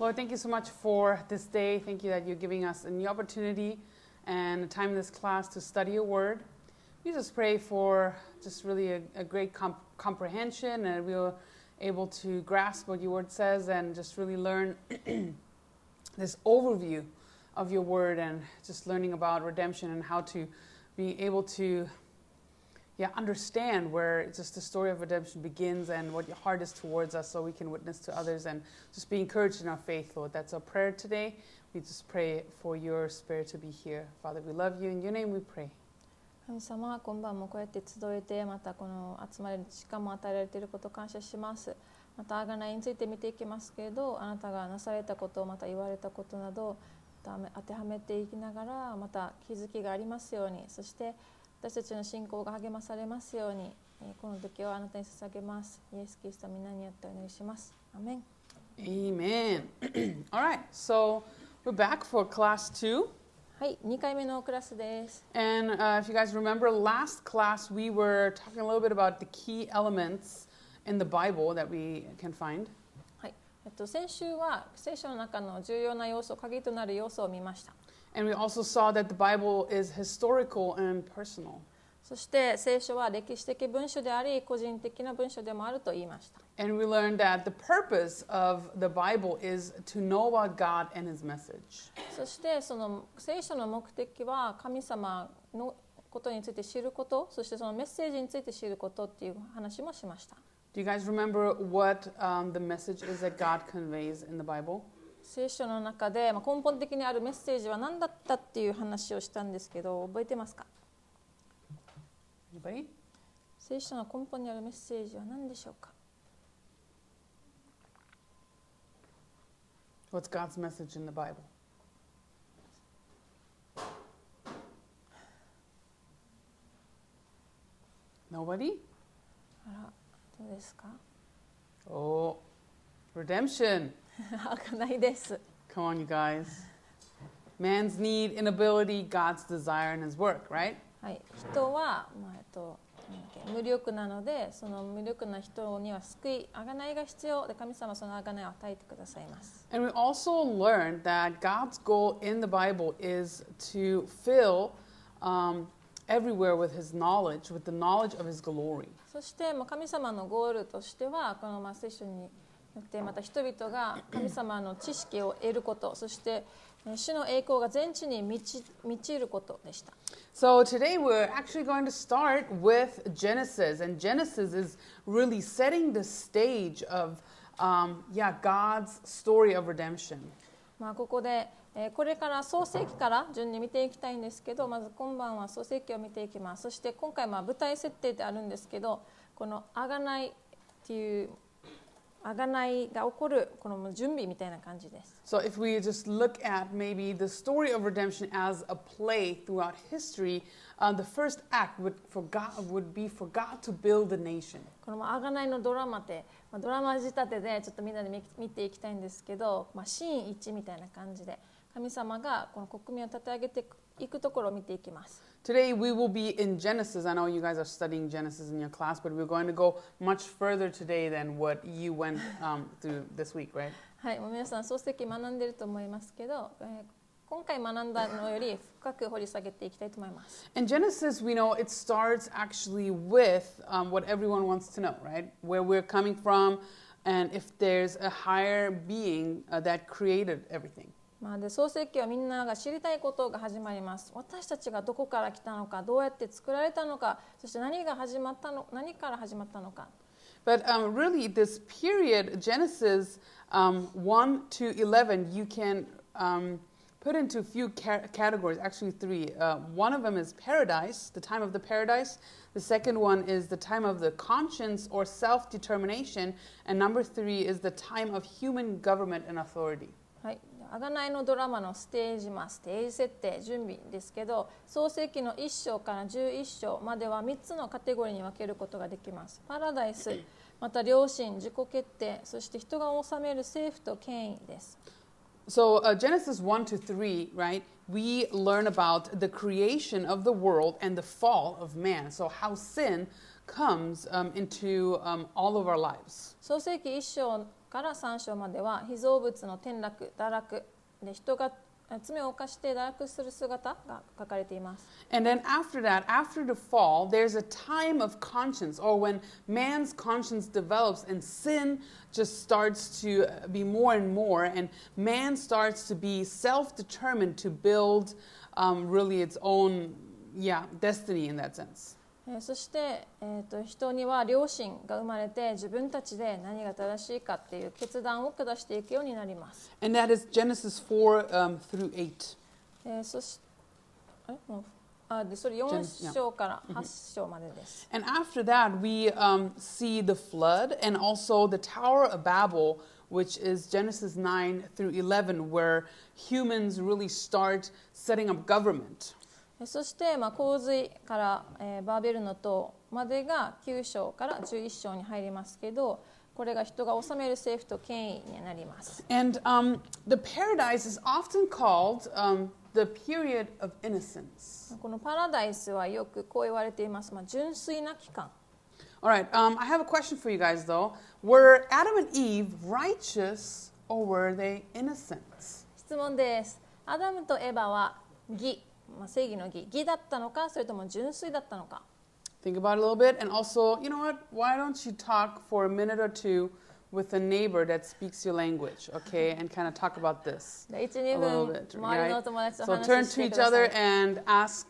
Lord, thank you so much for this day. Thank you that you're giving us a new opportunity and a time in this class to study your word. We just pray for just really a, a great comp- comprehension and we're able to grasp what your word says and just really learn this overview of your word and just learning about redemption and how to be able to yeah, understand where just the story of redemption begins and what your heart is towards us so we can witness to others and just be encouraged in our faith, Lord. That's our prayer today. We just pray for your spirit to be here. Father, we love you. In your name we pray. 神様今晩もこうやって集えてまたこの集まりに時間も与えられていることを感謝しますまたあがないについて見ていきますけれどあなたがなされたことまた言われたことなど当てはめていきながらまた気づきがありますようにそして 私たちの信仰が励まされますようにこの時をあなたに捧げますイエス・キリスト皆によってお願いしますアメン Amen. All right, so we're back for class two. はい、2回目のクラスです。And uh, if you guys remember, last class we were talking a little bit about the key elements in the Bible that we can find. はい、えっと先週は聖書の中の重要な要素、鍵となる要素を見ました。And we also saw that the Bible is historical and personal. そして聖書は歴史的文書であり、個人的な文書でもあると言いました。 And we learned that the purpose of the Bible is to know about God and His message. そしてその聖書の目的は神様のことについて知ること、そしてそのメッセージについて知ることっていう話もしました。 Do you guys remember what um, the message is that God conveys in the Bible? 聖書の中で、まあ、根本的にあるメッセージは何だったっていう話をしたんですけど覚えてますか?聖書の根本にあるメッセージは何でしょうか？What's God's message in the Bible? あらどうですか？Oh, redemption. ないです。Come on, you guys. Man's need, inability, God's desire, and His work, right? はい、人は、まあえっと、無力なのでその無力な人には救い贖いが必要で神様はその贖いを与えてくださいます。And we also learned that God's goal in the Bible is to fill um, everywhere with His knowledge, with the knowledge of His glory. そして、まあ、神様のゴールとしてはこのまあ聖書によってまた人々が神様の知識を得ることそしてえー主の栄光が全地に満ち満ちることでした。So today we're actually going to start with Genesis, and Genesis is really setting the stage of, um, yeah, God's story of redemption. まあ、ここで、えーこれから創世記から順に見ていきたいんですけどまず今晩は創世記を見ていきますそして今回まあ舞台設定であるんですけどこの贖いっていう贖いが起こるこの準備みたいな感じです So if we just look at maybe the story of redemption as a play throughout history, uh, the first act would, for God, would be for God to build a nation. このまあ贖いのドラマって、まあ、ドラマ仕立てでちょっとみんなで見見ていきたいんですけど、まあ、シーン1みたいな感じで神様がこの国民を立て上げていくところを見ていきます Today we will be in Genesis. I know you guys are studying Genesis in your class, but we're going to go much further today than what you went um, through this week, right? はい、もう皆さん漱石学んでると思いますけど、えー今回学んだのより深く掘り下げていきたいと思います。In Genesis, we know it starts actually with um, what everyone wants to know, right? Where we're coming from, and if there's a higher being uh, that created everything. まあ、で創世記はみんなが知りたいことが始まります。私たちがどこから来たのか、どうやって作られたのか、そして何が始まったの、何から始まったのか。But um, really, this period, Genesis um, 1 to 11, you can um, put into a few ca- categories, actually, three. Uh, one of them is paradise, the time of the paradise. The second one is the time of the conscience or self determination. And number three is the time of human government and authority. はい、贖いのドラマのステージ、まあ、ステージ設定、準備ですけど、創世記の1章から11章までは3つのカテゴリーに分けることができます。パラダイス、また良心、自己決定、そして人が治める政府と権威です。So, uh, Genesis 1 to 3, right, we learn about the creation of the world and the fall of man. So, how sin comes um, into um, all of our lives. 創世記1章から3章までは被造物の転落堕落で人が罪を犯して堕落する姿が書かれています And then after that, after the fall, there's a time of conscience, or when man's conscience develops and sin just starts to be more and more, and man starts to be self determined to build um, really its own, yeah, destiny in that sense. えーそして、えー、と人には良心が生まれて自分たちで何が正しいかっていう決断を下していくようになります、And that is Genesis 4 um, through 8. えーそしあれもうあでそれ Gen- 4章から8章までです、And after that, we um, see the flood and also the Tower of Babel, which is Genesis 9 through 11, where humans really start setting up government. えーそして、まあ、洪水から、えーバーベルの塔までが9章から11章に入りますけどこれが人が治める政府と権威になります And um, the paradise is often called um, the period of innocence. このパラダイスはよくこう言われています、まあ、純粋な期間 All right, um, I have a question for you guys though. Were Adam and Eve righteous or were they innocent? 質問ですアダムとエバは義、まあ、正義の義義だったのかそれとも純粋だったのか Think about it a little bit. And also, you know what? Why don't you talk for a minute or two with a neighbor that speaks your language, okay? And kind of talk about this で12 a little 分 bit. Right? So 話 turn し to each other い、and ask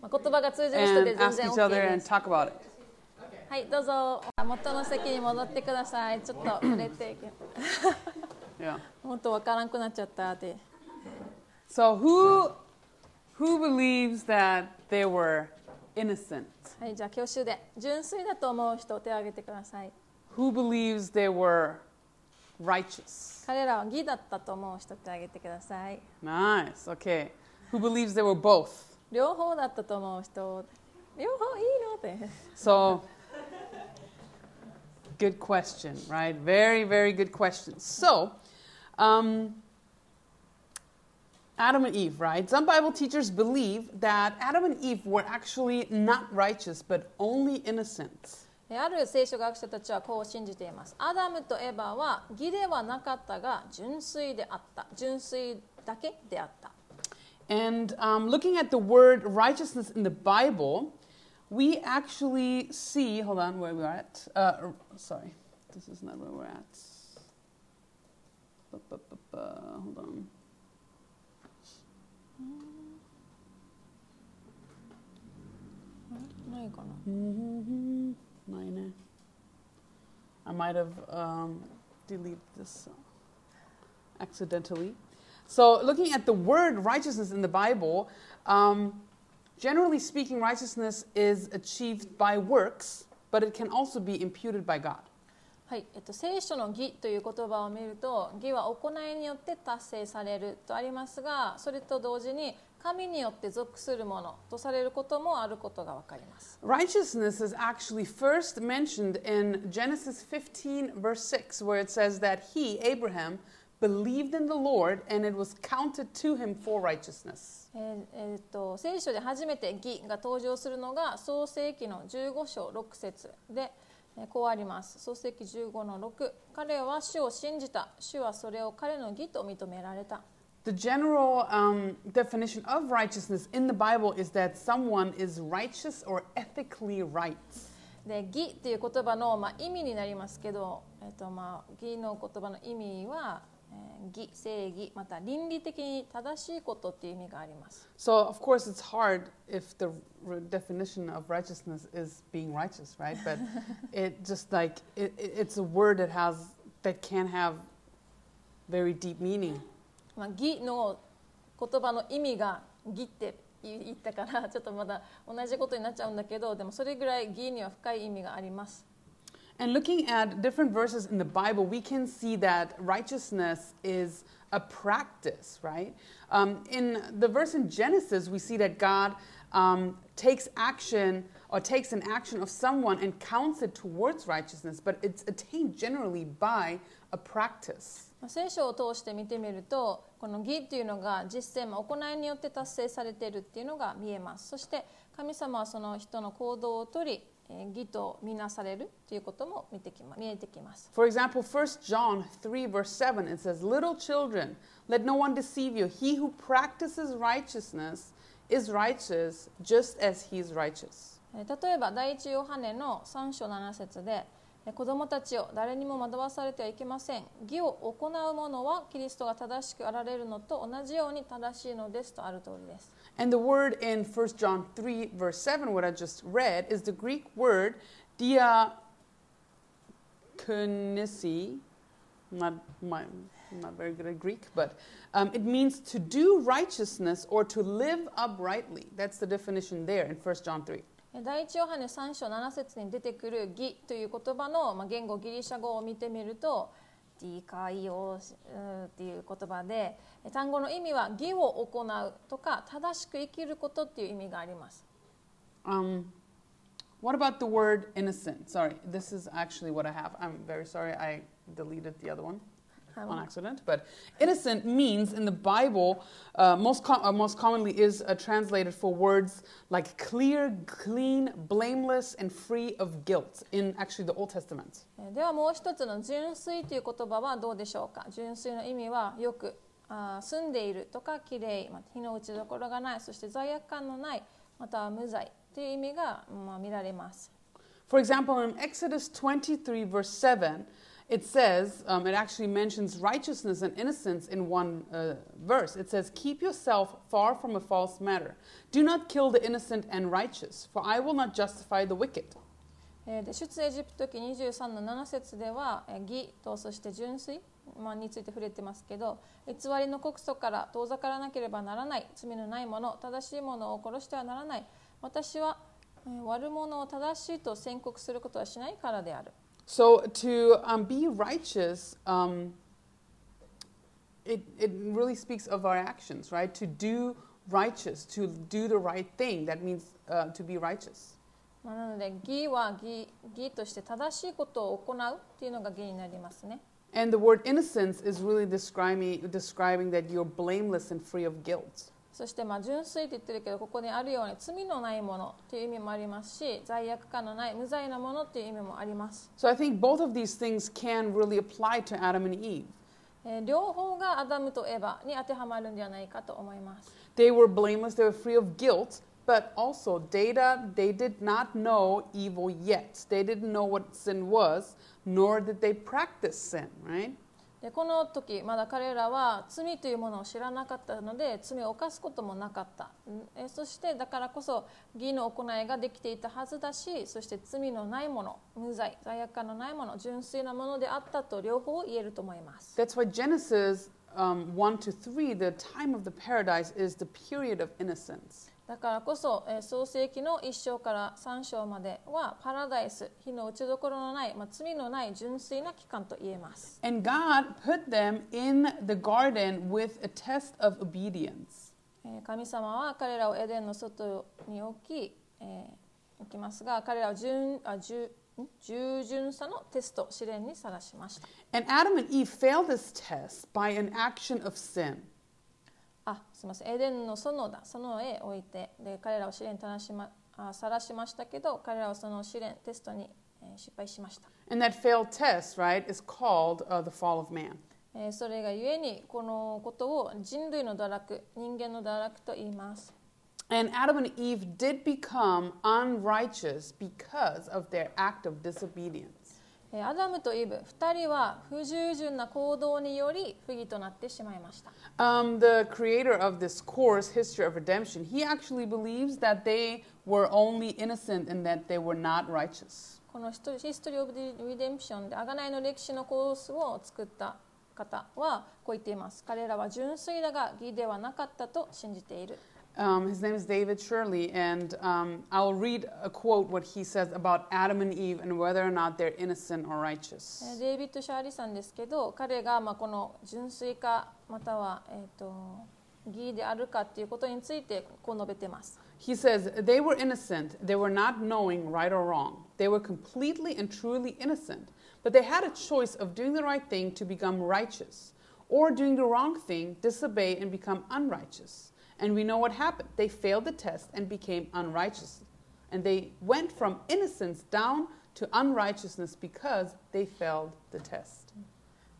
and 全 ask 然 each other で and す talk about it. はいどうぞ元の席に戻ってくださいちょっと触れて Yeah. もっとわからんくなっちゃったって So who who believes that they were innocent? はいじゃあ教習で純粋だと思う人手を挙げてください Who believes they were righteous? 彼らは義だったと思う人手を挙げてください Nice. Okay. Who believes they were both? 両方だったと思う人両方いいのって So, good question, right? Very, very good question. So, um, Adam and Eve, right? Some Bible teachers believe that Adam and Eve were actually not righteous, but only innocent. である聖書学者たちはこう信じていますアダムとエバは義ではなかったが純粋であった純粋だけであった And um, looking at the word righteousness in the Bible, we actually see, hold on, where we are at. Uh, sorry, this is not where we're at. Bu- bu- bu- bu- Hold on. ないかな Mhm. Nine. I might have um, deleted this uh, accidentally. So, looking at the word righteousness in the Bible, um, generally speaking, righteousness is achieved by works, but it can also be imputed by God. はい、えっと、聖書の義という言葉を見ると義は行いによって達成されるとありますがそれと同時に神によって属するものとされることもあることがわかります Righteousness is actually first mentioned in Genesis 15, verse 6, where it says that he, Abraham, believed in the Lord and it was counted to him for righteousness. えーえと聖書で初めて義が登場するのが創世記の15章6節で、えーこうあります創世記15の6彼は主を信じた主はそれを彼の義と認められた The general um, definition of righteousness in the Bible is that someone is righteous or ethically right. で義っていう言葉の、まあ、意味になりますけど、えっとまあ、義の言葉の意味は、えー義正義また倫理的に正しいことっていう意味があります So, of course, it's hard if the r- definition of righteousness is being righteous, right? But it just like, it, it- it's a word that has, that can have very deep meaning. まあ、義の言葉の意味が義って言言ったからちょっとまだ同じことになっちゃうんだけどでもそれぐらい義には深い意味があります And looking at different verses in the Bible, we can see that righteousness is a practice, right? Um, in the verse in Genesis, we see that God um, takes action or takes an action of someone and counts it towards righteousness, but it's attained generally by a practice. まあ聖書を通して見てみるとこの義っていうのが実践、まあ行いによって達成されているっていうのが見えますそして神様はその人の行動をとりえー義とみなされるということも見てきま見えてきます。For example, 1 John 3, verse 7, it says, Little children, let no one deceive you. He who practices righteousness is righteous just as he is righteous. えー例えば第一ヨハネの3章7節でえ子供たちを誰にも惑わされてはいけません義を行う者はキリストが正しくあられるのと同じように正しいのですとある通りです And the word in 1 John 3, verse 7, what I just read, is the Greek word diakonisi. Not, my, I'm not very good at Greek, but um, it means to do righteousness or to live uprightly. That's the definition there in 1 John 3. 第一ヨハネ3章7節に出てくる義という言葉の、まあ、言語ギリシャ語を見てみるとディカイオスっていう言葉で単語の意味は義を行うとか正しく生きることっていう意味があります Um, what about the word innocent? Sorry, this is actually what I have. I'm very sorry I deleted the other one. On accident. But innocent means in the Bible, uh, most, com- uh, most commonly is uh, translated for words like clear, clean, blameless, and free of guilt in actually the Old Testament. えーではもう一つの純粋という言葉はどうでしょうか純粋の意味はよくあー住んでいるとかきれい、まあ、火の打ちどころがないそして罪悪感のないまたは無罪という意味が、まあ、見られます For example, in Exodus 23, verse 7, it says, um, it actually mentions righteousness and innocence in one uh, verse. It says, Keep yourself far from a false matter. Do not kill the innocent and righteous, for I will not justify the wicked. えで出エジプト記23の7節ではえ義とそして純粋、まあ、について触れてますけど偽りの告訴から遠ざからなければならない罪のないもの正しいものを殺してはならない私はえ悪者を正しいと宣告することはしないからである So to um, be righteous, um, it, it really speaks of our actions, right? To do righteous, to do the right thing, that means uh, to be righteous. まあ、なので義は義義として正しいことを行うっていうのが義になりますね And the word innocence is really describing, describing that you're blameless and free of guilt. そしてまあ純粋って言ってるけどここにあるように罪のないものっていう意味もありますし罪悪感のない無罪なものっていう意味もあります So I think both of these things can really apply to Adam and Eve. えー両方がアダムとエバに当てはまるんじゃないかと思います。They were blameless, they were free of guilt, but also data, they did not know evil yet. They didn't know what sin was, nor did they practice sin, right? でこの時まだ彼らは罪というものを知らなかったので罪を犯すこともなかったえそしてだからこそ義の行いができていたはずだしそして罪のないもの無罪罪悪感のないもの純粋なものであったと両方言えると思います That's why Genesis um, 1 to 3, the time of the paradise, is the period of innocence. だからこそ、えー創世記の1章から3章まではパラダイス火の打ちどころのない、まあ、罪のない純粋な期間と言えます And God put them in the garden with a test of obedience. えー神様は彼らをエデンの外に置き、えー置きますが彼らを純あ従ん？従順さのテスト試練にさらしました And Adam and Eve failed this test by an action of sin. あすみませんエデンの園だ園へ置いてで彼らを試練にさらしまあさらしましたけど彼らはその試練テストに、えー失敗しました、And that failed test, right, is called uh, the fall of man. えーそれがゆえにこのことを人類の堕落人間の堕落と言います And Adam and Eve did become unrighteous because of their act of disobedience. えーアダムとイブ2人は不従順な行動により不義となってしまいました Um, the creator of this course, History of Redemption, he actually believes that they were only innocent and that they were not righteous. この Hist History of Redemption で贖いの歴史のコースを作った方はこう言っています彼らは純粋だが義ではなかったと信じている Um, his name is David Shirley, and um, I'll read a quote what he says about Adam and Eve and whether or not they're innocent or え righteous. ーデイビッド・シャーリさんですけど彼がまあこの純粋かまたは、えー、と義であるかっていうことについてこう述べてます He says, They were innocent. They were not knowing right or wrong. They were completely and truly innocent. But they had a choice of doing the right thing to become righteous, or doing the wrong thing, disobey, and become unrighteous. And we know what happened. They failed the test and became unrighteous. and they went from innocence down to unrighteousness because they failed the test.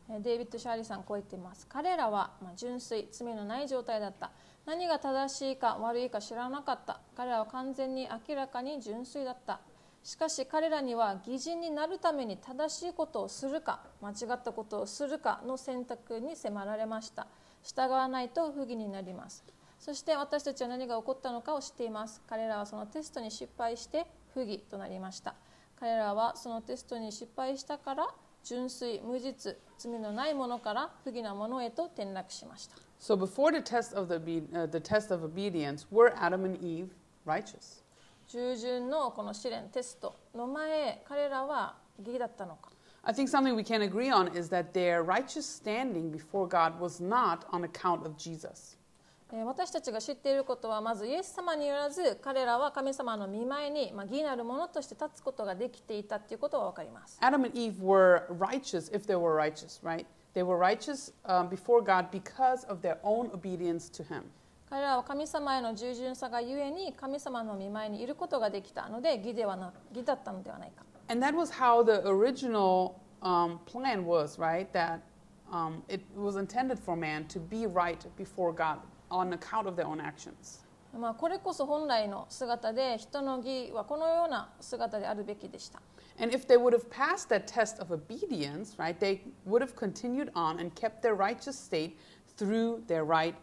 えデイビッド・シャーリーさんこう言っています彼らは、まあ、純粋罪のない状態だった何が正しいか悪いか知らなかった彼らは完全に明らかに純粋だったしかし彼らには義人になるために正しいことをするか間違ったことをするかの選択に迫られました従わないと不義になりますそして私たちは何が起こったのかを知っています彼らはそのテストに失敗して不義となりました彼らはそのテストに失敗したから純粋無実罪のないものから不義なものへと転落しました So before the test of the, uh, the test of obedience, were Adam and Eve righteous? 従順のこの試練テストの前彼らは義だったのか I think something we can agree on is that their righteous standing before God was not on account of Jesus. えー私たちが知っていることはまずイエス様によらず彼らは神様の見前に、まあ、義なるものとして立つことができていたということが分かります Adam and Eve were righteous if they were righteous, right? They were righteous um, before God because of their own obedience to Him. 彼らは神様への従順さがゆえに神様の見前にいることができたので義ではな義だったのではないか And that was how the original um, plan was, right? That um, it was intended for man to be right before God on account of their own actions. まあこれこそ本来の姿で人の義はこのような姿であるべきでした。Right,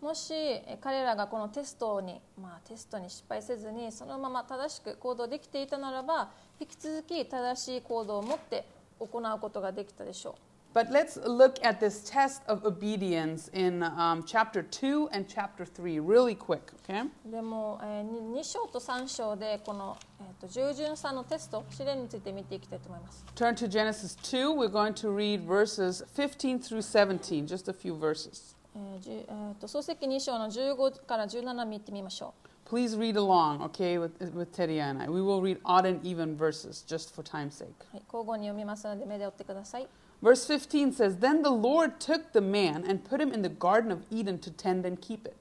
もし彼らがこのテストに、まあ、テストに失敗せずにそのまま正しく行動できていたならば引き続き正しい行動を持って行うことができたでしょう。But let's look at this test of obedience in um, chapter 2 and chapter 3 really quick, okay? うでも、え2章と3章でこの、えー、と従順さのテスト試練について見ていきたいと思います Turn to Genesis 2. We're going to read verses 15 through 17, just a few verses. えーじゅえー、と創世記2章の15から17見てみましょ Please read along, okay, with, with Teria and I. We will read odd and even verses just for time's sake. う、はい、交互に読みますので目で追ってください Verse 15 says, Then the Lord took the man and put him in the Garden of Eden to tend and keep it.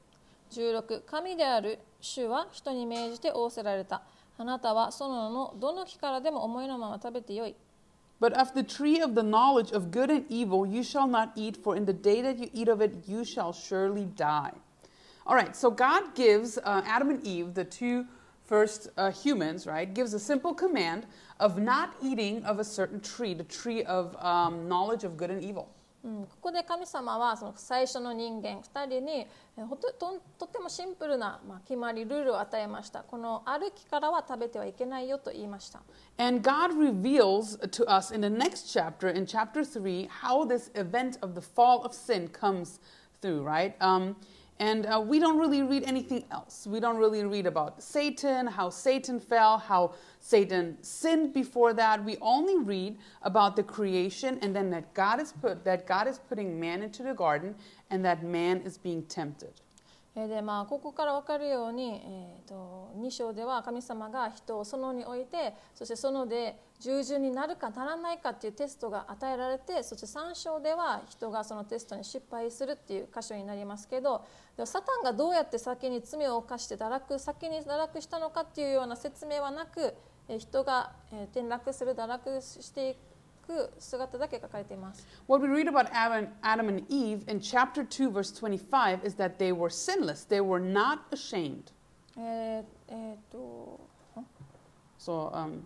16神である主は人に命じて仰せられたあなたはそののどの木からでも思いのまま食べてよい But of the tree of the knowledge of good and evil you shall not eat, for in the day that you eat of it, you shall surely die. All right, so God gives uh, Adam and Eve, the two first uh, humans, right, gives a simple command of not eating of a certain tree, the tree of um, knowledge of good and evil. うん、ここで神様はその最初の人間2人にえほとととってもシンプルな、まあ、決まりルールを与えましたこの歩きからは食べてはいけないよと言いました And God reveals to us in the next chapter, in chapter 3, how this event of the fall of sin comes through, right? Um, and uh, we don't really read anything else. We don't really read about Satan, how Satan fell, how Satan sinned before that. We only read about the creation and then that God is put that God is putting man into the garden and that man is being tempted. でまあ、ここから分かるように、えー、と2章では神様が人を園に置いてそして園で従順になるかならないかっていうテストが与えられてそして3章では人がそのテストに失敗するっていう箇所になりますけどでもサタンがどうやって先に罪を犯して堕落先に堕落したのかっていうような説明はなく人が転落する堕落していく姿だけ書かれています。What we read about Adam, Adam and Eve in chapter 2, verse 25, is that they were sinless. They were not ashamed. えーえーと So um,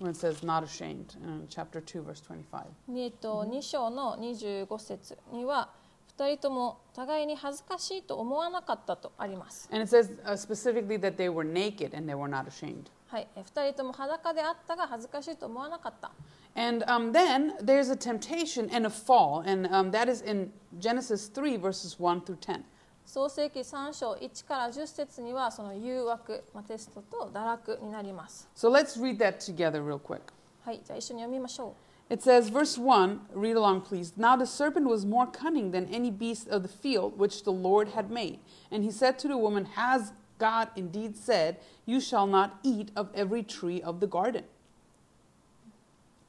when it says not ashamed in chapter 2, verse 25. えっと2章の25節には2人とも互いに恥ずかしいと思わなかったとあります。And it says uh, specifically that they were naked and they were not ashamed. はい、2人とも裸であったが恥ずかしいと思わなかった。And um, then there's a temptation and a fall, and um, that is in Genesis 3, verses 1 through 10. 創世記3章1から10節にはその誘惑、まあ、テストと堕落になります。 So let's read that together real quick. はい、じゃあ一緒に読みましょ It says, verse 1, read along, please. Now the serpent was more cunning than any beast of the field which the Lord had made. And he said to the woman, Has God indeed said, You shall not eat of every tree of the garden?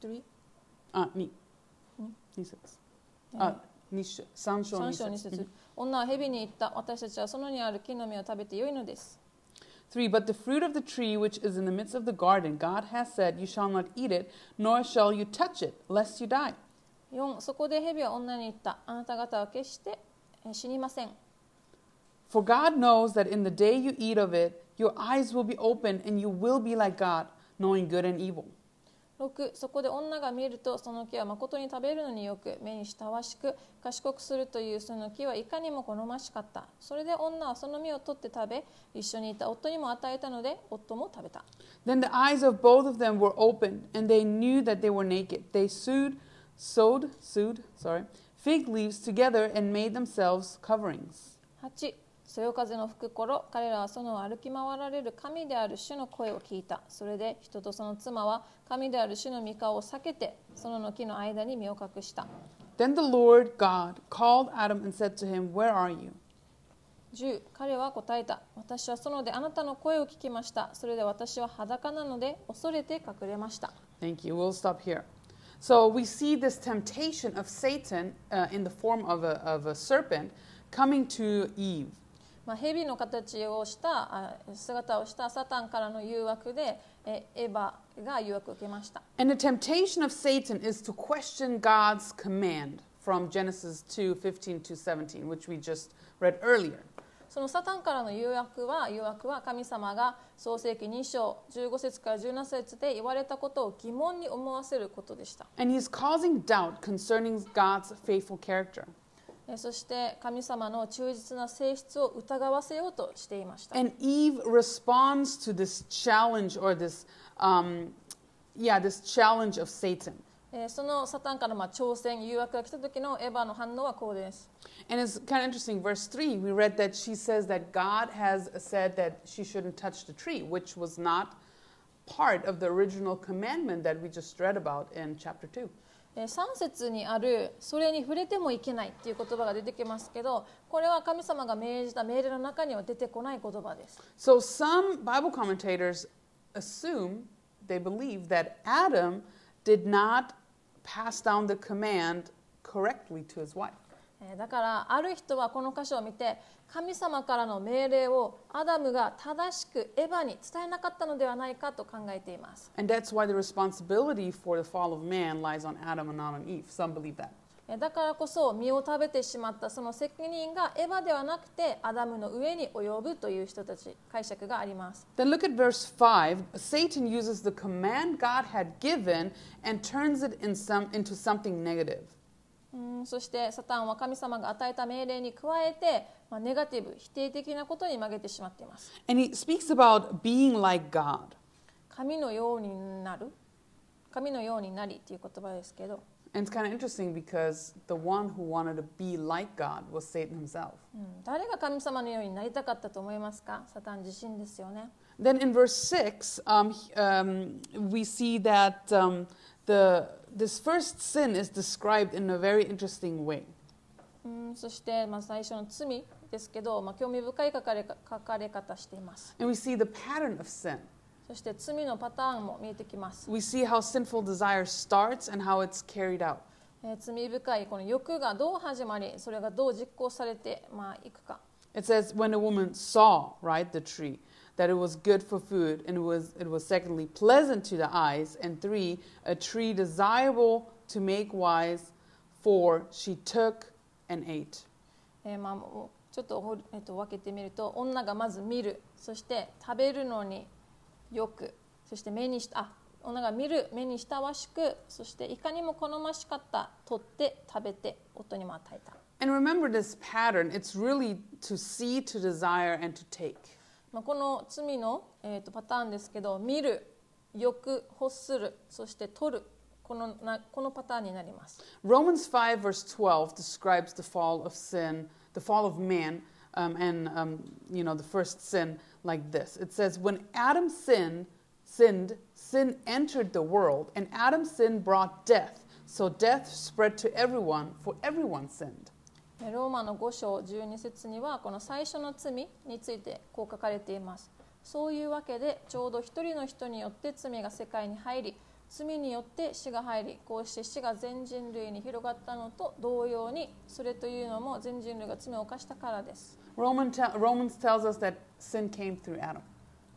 う。3? あ、に。二節。あ、二章、三章3二節。章2節女は蛇に言った私たちはそのにある木の実を食べてよいのです。 3 But the fruit of the tree which is in the midst of the garden, God has said, You shall not eat it, nor shall you touch it, lest you die. 4そこで蛇は女に言ったあなた方は決してえー死にません For God knows that in the day you eat of it, your eyes will be opened, and you will be like God, knowing good and evil. 6そこで女が見るとその木は誠に食べるのによく目に親しく賢くするというその木はいかにも好ましかったそれで女はその実を取って食べ一緒にいた夫にも与えたので夫も食べた Then the eyes of both of them were opened, and they knew that they were naked. They sewed, sewed, sewed, sorry, fig leaves together and made themselves coverings. 8そよ風の吹く頃彼らはその歩き回られる神である主の声を聞いたそれで人とその妻は神である主の御顔を避けてその木の間に身を隠した Then the Lord God called Adam and said to him, Where are you? 10彼は答えた私は園であなたの声を聞きましたそれで私は裸なので恐れて隠れました Thank you. We'll stop here. So we see this temptation of Satan uh, in the form of a, of a serpent coming to Eve. まあ、蛇の形をしたあ姿をしたサタンからの誘惑でえエヴァが誘惑を受けました And the temptation of Satan is to question God's command from Genesis 2 15 to 17, which we just read earlier. そのサタンからの誘惑は誘惑は神様が創世記2章15節から17節で言われたことを疑問に思わせることでした。And he's causing doubt concerning God's faithful character. えそして神様の忠実な性質を疑わせようとしていました。And Eve responds to this challenge or this, um, yeah, this challenge of Satan. えそのサタンからまあ挑戦、誘惑が来た時のエヴァの反応はこうです。And it's kind of interesting. Verse 3, we read that she says that God has said that she shouldn't touch the tree, which was not part of the original commandment that we just read about in chapter 2. え3節にある「それに触れてもいけない」っていう言葉が出てきますけどこれは神様が命じた命令の中には出てこない言葉です。So some Bible commentators assume, they believe that Adam did not pass down the command correctly to his wife. だからある人はこの箇所を見て神様からの命令をアダムが正しくエヴァに伝えなかったのではないかと考えています。えだからこそ身を食べてしまったその責任がエヴァではなくてアダムの上に及ぶという人たち解釈があります。Then look at verse 5. Satan uses the command God had given and turns it in some, into something negative. うんそしてサタンは神様が与えた命令に加えて、まあ、ネガティブ否定的なことに曲げてしまっています And he speaks about being like God. 神のようになる神のようになりっていう言葉ですけど、And it's kind of interesting because the one who wanted to be like God was Satan himself. うん誰が神様のようになりたかったと思いますかサタン自身ですよね Then in verse 6, um, um, we see that um, the, this first sin is described in a very interesting way. うんそして、まあ、最初の罪ですけど、まあ、興味深い書かれか書かれ方しています And we see the pattern of sin. そして罪のパターンも見えてきます、 We see how sinful desire starts and how it's carried out. えー罪深いこの欲がどう始まりそれがどう実行されて、まあ、いくか It says when a woman saw, right, the tree, that it was good for food, and it was it was secondly pleasant to the eyes, and three, a tree desirable to make wise, four, she took and ate. えーまあ、もうちょっとほ、えっと分けてみると女がまず見るそして食べるのによくそして目にしたあ女が見る目に親しくそしていかにも好ましかった取って食べて夫にも与えた、 And remember this pattern, it's really to see, to desire, and to take. まあ、この罪の、えー、とパターンですけど見る欲欲するそして取るこのなこのパターンになります Romans 5, verse 12 describes the fall of sin, the fall of man, um, and, um, you know, the first sin like this. It says, When Adam sinned, sinned, sin entered the world, and Adam's sin brought death. So death spread to everyone, for everyone sinned. えローマの5章12節にはこの最初の罪についてこう書かれていますそういうわけでちょうど一人の人によって罪が世界に入り罪によって死が入りこうして死が全人類に広がったのと同様にそれというのも全人類が罪を犯したからです Roman te- Romans tells us that sin came through Adam.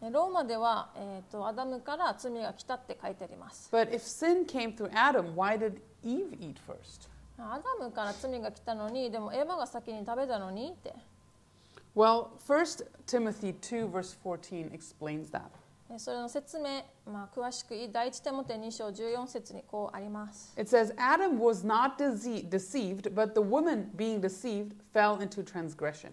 えローマでは、えー、とアダムから罪が来たって書いてあります。But if sin came through Adam, why did Eve eat first? アダムから罪が来たのに、でもエヴァが先に食べたのにって。Well, 1 Timothy 2, verse 14 explains that. えそれの説明、まあ、詳しく第一テモテ2章14節にこうあります。It says, Adam was not dece- deceived, but the woman being deceived fell into transgression.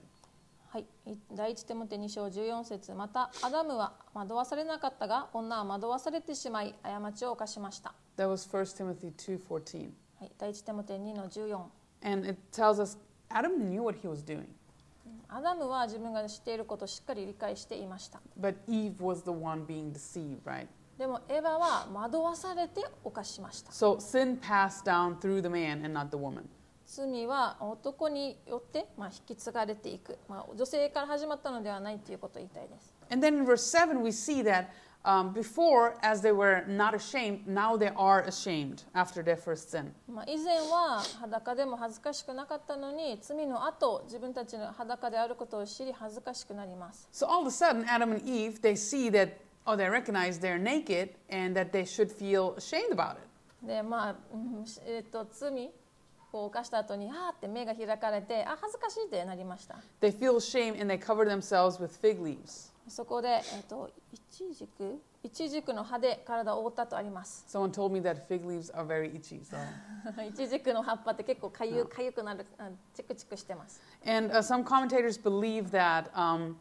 はい、い第一テモテ2章14節またアダムは惑わされなかったが女は惑わされてしまい過ちを犯しました。That was 1 Timothy 2:14. はい、第一テモテ2の14 And it tells us Adam knew what he was doing, アダムは自分が知っていることをしっかり理解していました。but Eve was the one being deceived, right? でもエヴァは惑わされて犯しました。So sin passed down through the man and not the woman. 罪は男によって、まあ、引き継がれていく、まあ、女性から始まったのではないということを言いたいです。And then in verse 7, we see that um, before, as they were not ashamed, now they are ashamed after their first sin. まあ、以前は裸でも恥ずかしくなかったのに罪の後自分たちの裸であることを知り恥ずかしくなります So all of a sudden, Adam and Eve, they see that, or they recognize they're naked and that they should feel ashamed about it. でまあ、うんしえっと罪を犯した後にあーって目が開かれてあ恥ずかしいってなりました They feel shame and they cover themselves with fig leaves. そこで、えっとイチジクイチジクの葉で体を覆ったとあります Someone told me that fig leaves are very itchy. So, イチジクの葉っぱって結構かゆかゆくなるあチクチクしてます and uh, some commentators believe that um,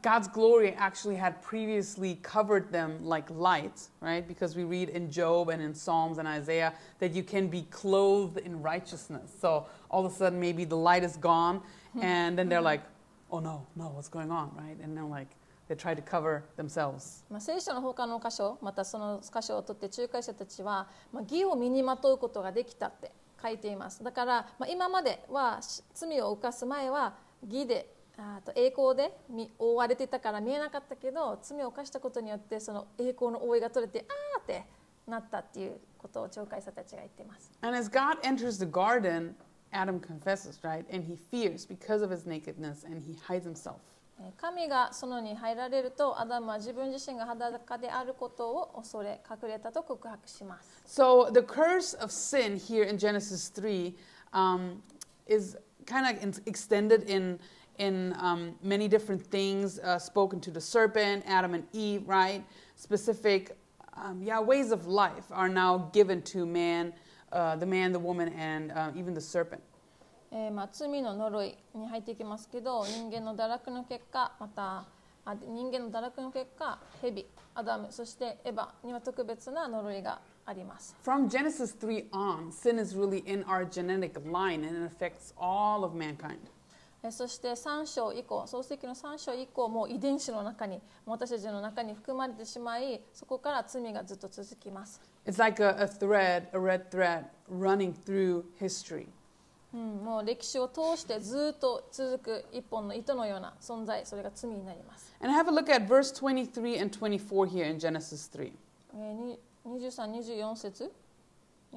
God's glory actually had previously covered them like light, right? Because we read in Job and in Psalms and Isaiah that you can be clothed in righteousness. So all of a sudden, maybe the light is gone, and then they're like, "Oh no, no, what's going on?" Right? And they're like, they try to cover themselves. まあ、聖書の他の箇所またその箇所を取って仲介者たちは、まあ、義を身にまとうことができたって書いていますだから、まあ、今まではし罪を犯す前は義であと栄光でみ覆われていたから見えなかったけど罪を犯したことによってその栄光の覆いが取れてあーってなったっていうことを仲介者たちが言っています And as God enters the garden, Adam confesses, right? And he fears because of his nakedness, and he hides himself. えー神がそのに入られるとアダムは自分自身が裸であることを恐れ隠れたと告白します So the curse of sin here in Genesis 3 um, is kind of extended in, in um, many different things uh, spoken to the serpent, Adam and Eve, right? Specific um, yeah, ways of life are now given to man, uh, the man, the woman, and uh, even the serpent. えーまあ、罪の呪いに入っていきますけど人間の堕落の結果またあ人間の堕落の結果ヘビアダムそしてエヴァには特別な呪いがあります From Genesis 3 on, sin is really in our genetic line and it affects all of mankind. えーそして3章以降創世記の3章以降もう遺伝子の中に私たちの中に含まれてしまいそこから罪がずっと続きます It's like a, a thread, a red thread running through history. うん、もう歴史を通してずっと続く一本の糸のような存在それが罪になります、And have a look at verse 23 and 24 here in Genesis 3. えーに2324節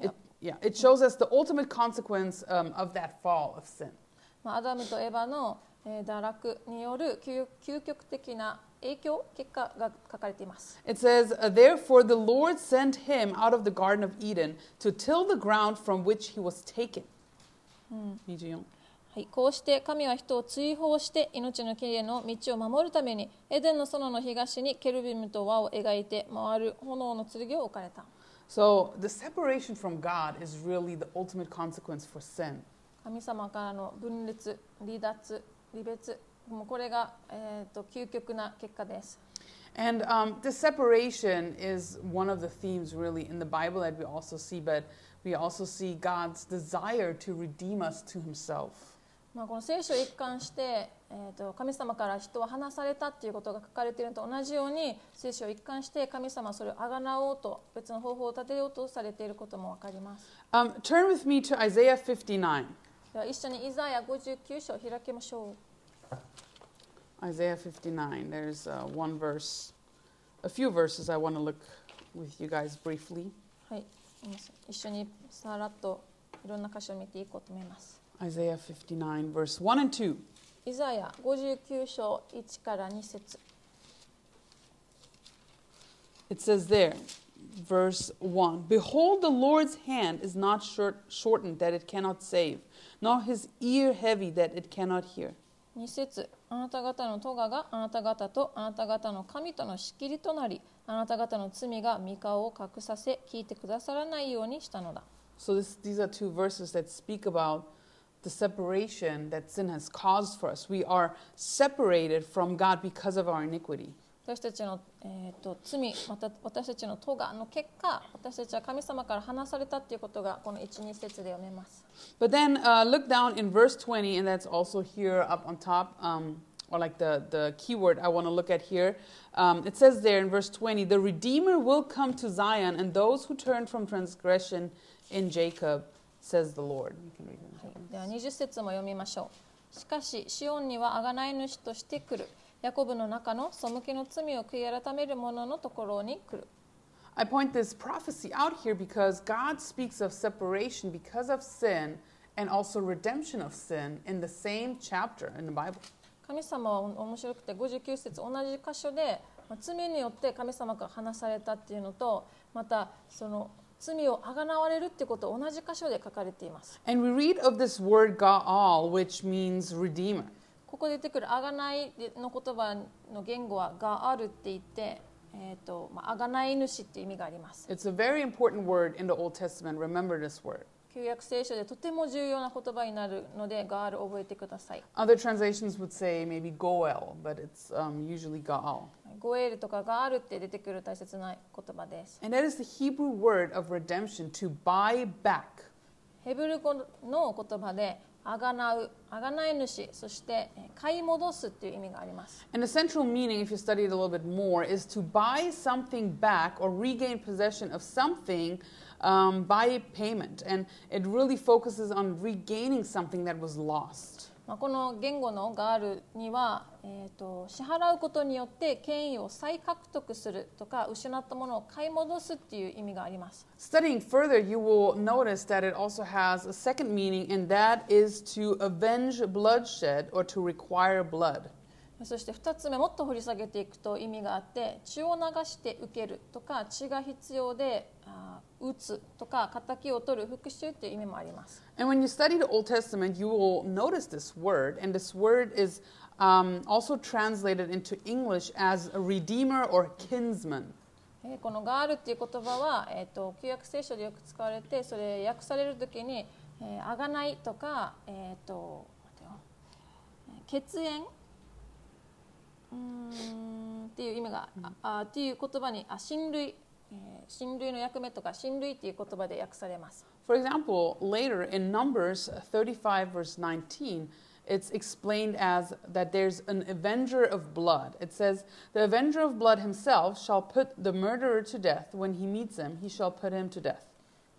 It, yeah, it shows us the ultimate consequence um, of that fall of sin. まあ、アダムとエヴァの、えー堕落による究究極的な影響結果が書かれています。It says, uh, Therefore the Lord sent him out of the Garden of Eden to till the ground from which he was taken. 24. はい、こうして神は人を追放して命の木への道を守るためにエデンの園の東にケルビムと輪を描いて回る炎の剣を置かれた So the separation from God is really the ultimate consequence for sin. 神様からの分裂離脱離別もうこれが、えー、と究極な結果です And um, this separation is one of the themes, really, in the Bible that we also see, but we also see God's desire to redeem us to Himself. まあ、この聖書を一貫して、えー、と神様から人は離されたっていうことが書かれているのと同じように聖書を一貫して神様はそれをあがなおうと別の方法を立てようとされていることも分かります Um, turn with me to Isaiah 59. では一緒にイザヤ59章を開きましょ Isaiah 59. There's uh, one verse, a few verses I want to look with you guys briefly. うはい一緒にさらっといろんな箇所を見ていこうと思います Isaiah 59, verse 1 and 2. イザヤ59章1から2節 It says there, verse 1 Behold, the Lord's hand is not short, shortened that it cannot save, nor his ear heavy that it cannot hear. 2節あなた方の咎があなた方とあなた方の神との仕切りとなりあなた方の罪が御顔を隠させ聞いてくださらないようにしたのだ So this, these are two verses that speak about the separation that sin has caused for us. We are separated from God because of our iniquity. 私たちの、えー、と罪また私たちの咎の結果私たちは神様から離されたということがこの12節で読めます But then uh, look down in verse 20, and that's also here up on top, um, or like the, the keyword I want to look at here. Um, it says there in verse 20, the Redeemer will come to Zion, and those who turn from transgression in Jacob, says the Lord. You can read it. はい、では20節も読みましょうしかしシオンには贖い主として来るヤコブの中の背きの罪を悔い改める者のところに来る I point this prophecy out here because God speaks of separation because of sin and also redemption of sin in the same chapter in the Bible. 神様は面白くて59節同じ箇所でまあ罪によって神様から離されたっていうのとまたその罪をあがなわれるっていうことを同じ箇所で書かれています And we read of this word Gaal, which means redeemer. ここで出てくるあがないの言葉の言語はがあるって言ってえーとまあ、あがない主っていう意味があります It's a very important word in the Old Testament. Remember this word. 旧約聖書でとても重要な言葉になるのでガール覚えてください Other translations would say maybe Goel, but it's um, usually Gaal. ゴエールとかガールって出てくる大切な言葉です And that is the Hebrew word of redemption to buy back. ヘブル語の言葉であがなうあがない主そしてえー買い戻すっていう意味があります And the central meaning, if you study it a little bit more, is to buy something back or regain possession of something um, by payment. And it really focuses on regaining something that was lost. まあ、この言語のガールには、えー、と支払うことによって権威を再獲得するとか失ったものを買い戻すっていう意味があります Studying further, you will notice that it also has a second meaning, and that is to avenge bloodshed or to require blood. そして2つ目もっと掘り下げていくと意味があって血を流して受けるとか血が必要で打つとか敵を取る復讐っていう意味もあります And when you study the Old Testament, you will notice this word, and this word is um, also translated into English as a redeemer or kinsman. えーこのガールっていう言葉は、えー、と旧約聖書でよく使われてそれ訳される時に「えーあがない」とか、えー、と血縁うーんっていう意味が、ああっていう言葉にあ親類、えー親類の役目とか親類っていう言葉で訳されます。For example, later in Numbers 35, verse 19, it's explained as that there's an avenger of blood. It says, The avenger of blood himself shall put the murderer to death. When he meets him, he shall put him to death.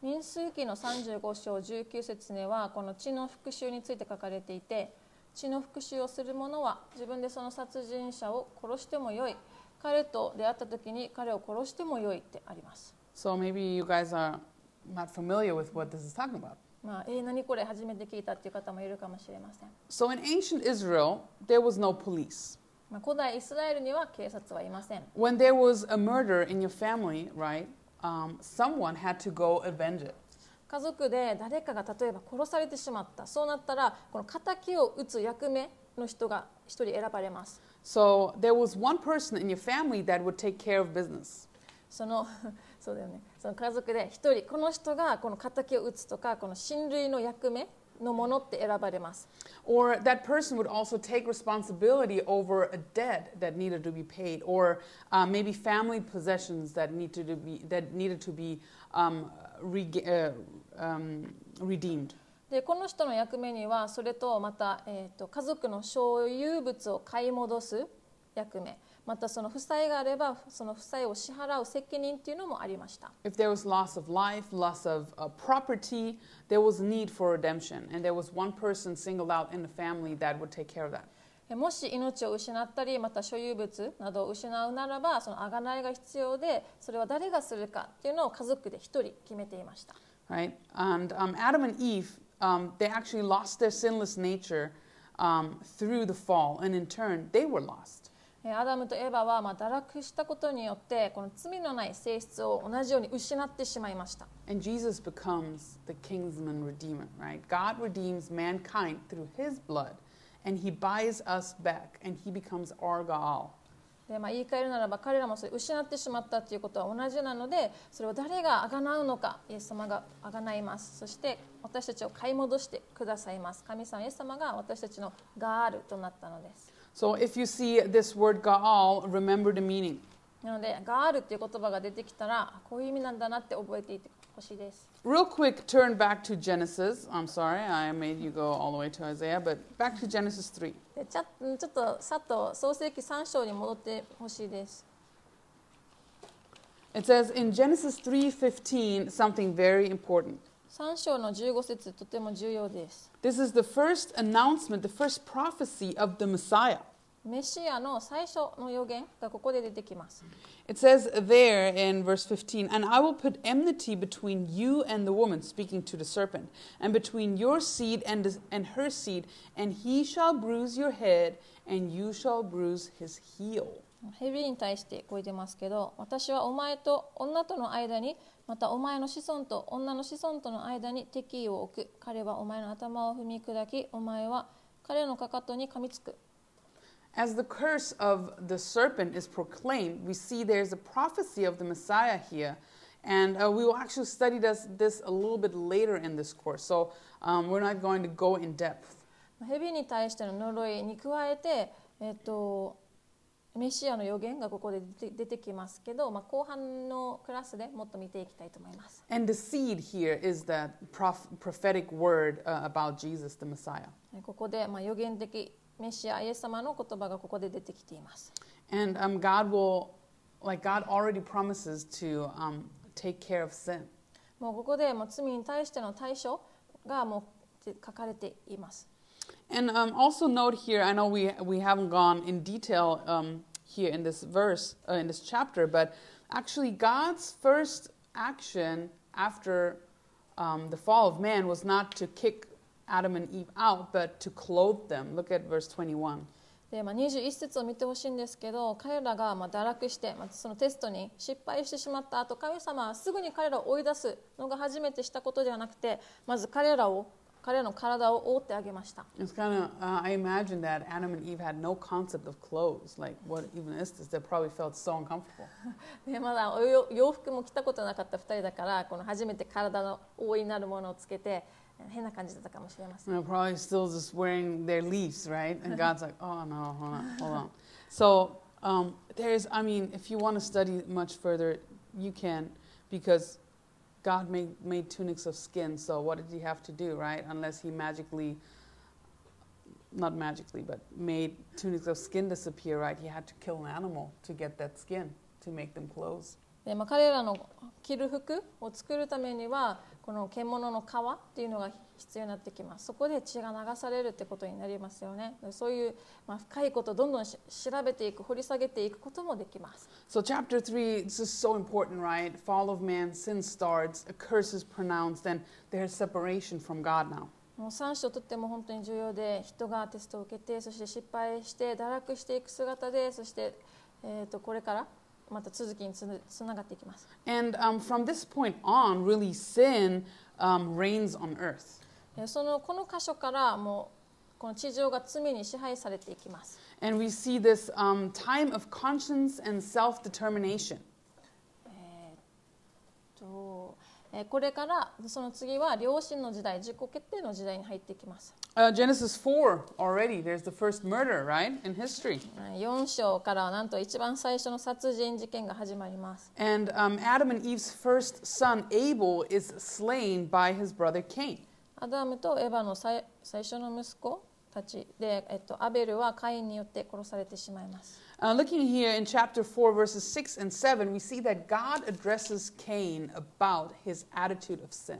民数記の35章19節にはこの血の復讐について書かれていて血の復讐をする者は自分でその殺人者を殺してもよい彼と出会った時に彼を殺してもよいってあります。So maybe you guys are not familiar with what this is talking about. まあ、えー、何これ初めて聞いたっていう方もいるかもしれません。So in ancient Israel, there was no police. まあ、古代イスラエルには警察はいません。When there was a murder in your family, right, um, someone had to go avenge it. 家族で誰かが例えば殺されてしまったそうなったらこの敵を撃つ役目の人が一人選ばれます So there was one person in your family that would take care of business. そのそうだよねその家族で一人この人がこの敵を撃つとかこの親類の役目のものって選ばれます Or that person would also take responsibility over a debt that needed to be paid, or uh, maybe family possessions that needed to be that needed to be um, rega- uh, um, redeemed. でこの人の役目にはそれとまた、えー、と家族の所有物を買い戻す役目またその負債があればその負債を支払う責任というのもありました。もし命を失ったりまた所有物などを失うならばその贖いが必要でそれは誰がするかというのを家族で一人決めていました。right? And um, Adam and Eve, um, they actually lost their sinless nature um, through the fall, and in turn, they were lost. えーアダムとエバはまあ堕落したことによってこの罪のない性質を同じように失ってしまいました And Jesus becomes the kingsman redeemer, right? God redeems mankind through his blood, and he buys us back, and he becomes our Gaal. で、まあ、言い換えるならば彼らもそれ失ってしまったということは同じなのでそれを誰が贖うのかイエス様が贖います。そして私たちを買い戻してくださいます。神様イエス様が私たちのガールとなったのです。So if you see this word Gaal, remember the meaning. なのでガールっていう言葉が出てきたらあこういう意味なんだなって覚えていてほしいです Real quick, turn back to Genesis. I'm sorry, I made you go all the way to Isaiah, but back to Genesis 3. でちゃうんちょっとさっと創世記3章に戻ってほしいです It says in Genesis 3:15 something very important. 3章の15節とても重要です This is the first announcement, the first prophecy of the Messiah. メシアの最初の予言がここで出てきます It says there in verse 15, And I will put enmity between you and the woman, speaking to the serpent, and between your seed and, and her seed, and he shall bruise your head, and you shall bruise his heel. ヘビに対してこう言ってますけど私はお前と女との間にまたお前の子孫と女の子孫との間に敵意を置く彼はお前の頭を踏み砕きお前は彼のかかとに噛みつく As the curse of the serpent is proclaimed, we see there's a prophecy of the Messiah here. And uh, we will actually study this, this a little bit later in this course. So um, we're not going to go in depth. ヘビに対しての呪いに加えて、えっとメシアの予言がここで出て出てきますけど、まあ、後半のクラスでもっと見ていきたいと思います。 And the seed here is that proph- prophetic word uh, about Jesus, the Messiah. ここで、まあ、予言的 メシアイエス様の言葉がここで出てきています。 And um, God will, like, God already promises to um, take care of sin. もうここでもう罪に対しての対処がもう書かれています。 And um, also note here, I know we, we haven't gone in detail um, here in this verse, uh, in this chapter, but actually God's first action after um, the fall of man was not to kick アダムとイブ out, but to clothe them. Look at verse 21. でまあ、21節を見てほしいんですけど彼らがまあ堕落して、まあ、そのテストに失敗してしまった後神様はすぐに彼らを追い出すのが初めてしたことではなくてまず彼らを彼らの体を覆ってあげました。で、まだお洋服も着たことなかった2人だからこの初めて体の覆いなるものをつけて。変な感じだったかもしれません。 They're probably still just wearing their leaves, right? And God's like, oh no, hold on, hold on. So um, there's, I mean, if you want to study much further, you can, because God made, made tunics of skin. So what did He have to do, right? Unless He magically, not magically, but made tunics of skin disappear, right? He had to kill an animal to get that skin to make them clothes. でまあ、彼らの着る服を作るためにはこの獣の皮っていうのが必要になってきますそこで血が流されるってことになりますよねそういう、まあ、深いことをどんどんし調べていく掘り下げていくこともできます So, chapter 3, this is so important, right? Fall of man, sin starts, a curse is pronounced, and there's separation from God now. もう3章とっても本当に重要で人がテストを受けてそして失敗して堕落していく姿でそして、えー、とこれからまた続きにつつながっていきます And um, from this point on, really, sin um, reigns on earth. でそのこの箇所からもうこの地上が罪に支配されていきます And we see this um, time of conscience and self determination. とえーこれからその次は良心の時代自己決定の時代に入っていきます Uh, Genesis 4 already, there's the first murder, right, in history. 4章からはなんと一番最初の殺人事件が始まります And um, Adam and Eve's first son, Abel, is slain by his brother Cain. アダムとエヴァの最最初の息子たちで、えっと、アベルはカインによって殺されてしまいます Uh, looking here in chapter 4, verses 6 and 7, we see that God addresses Cain about his attitude of sin.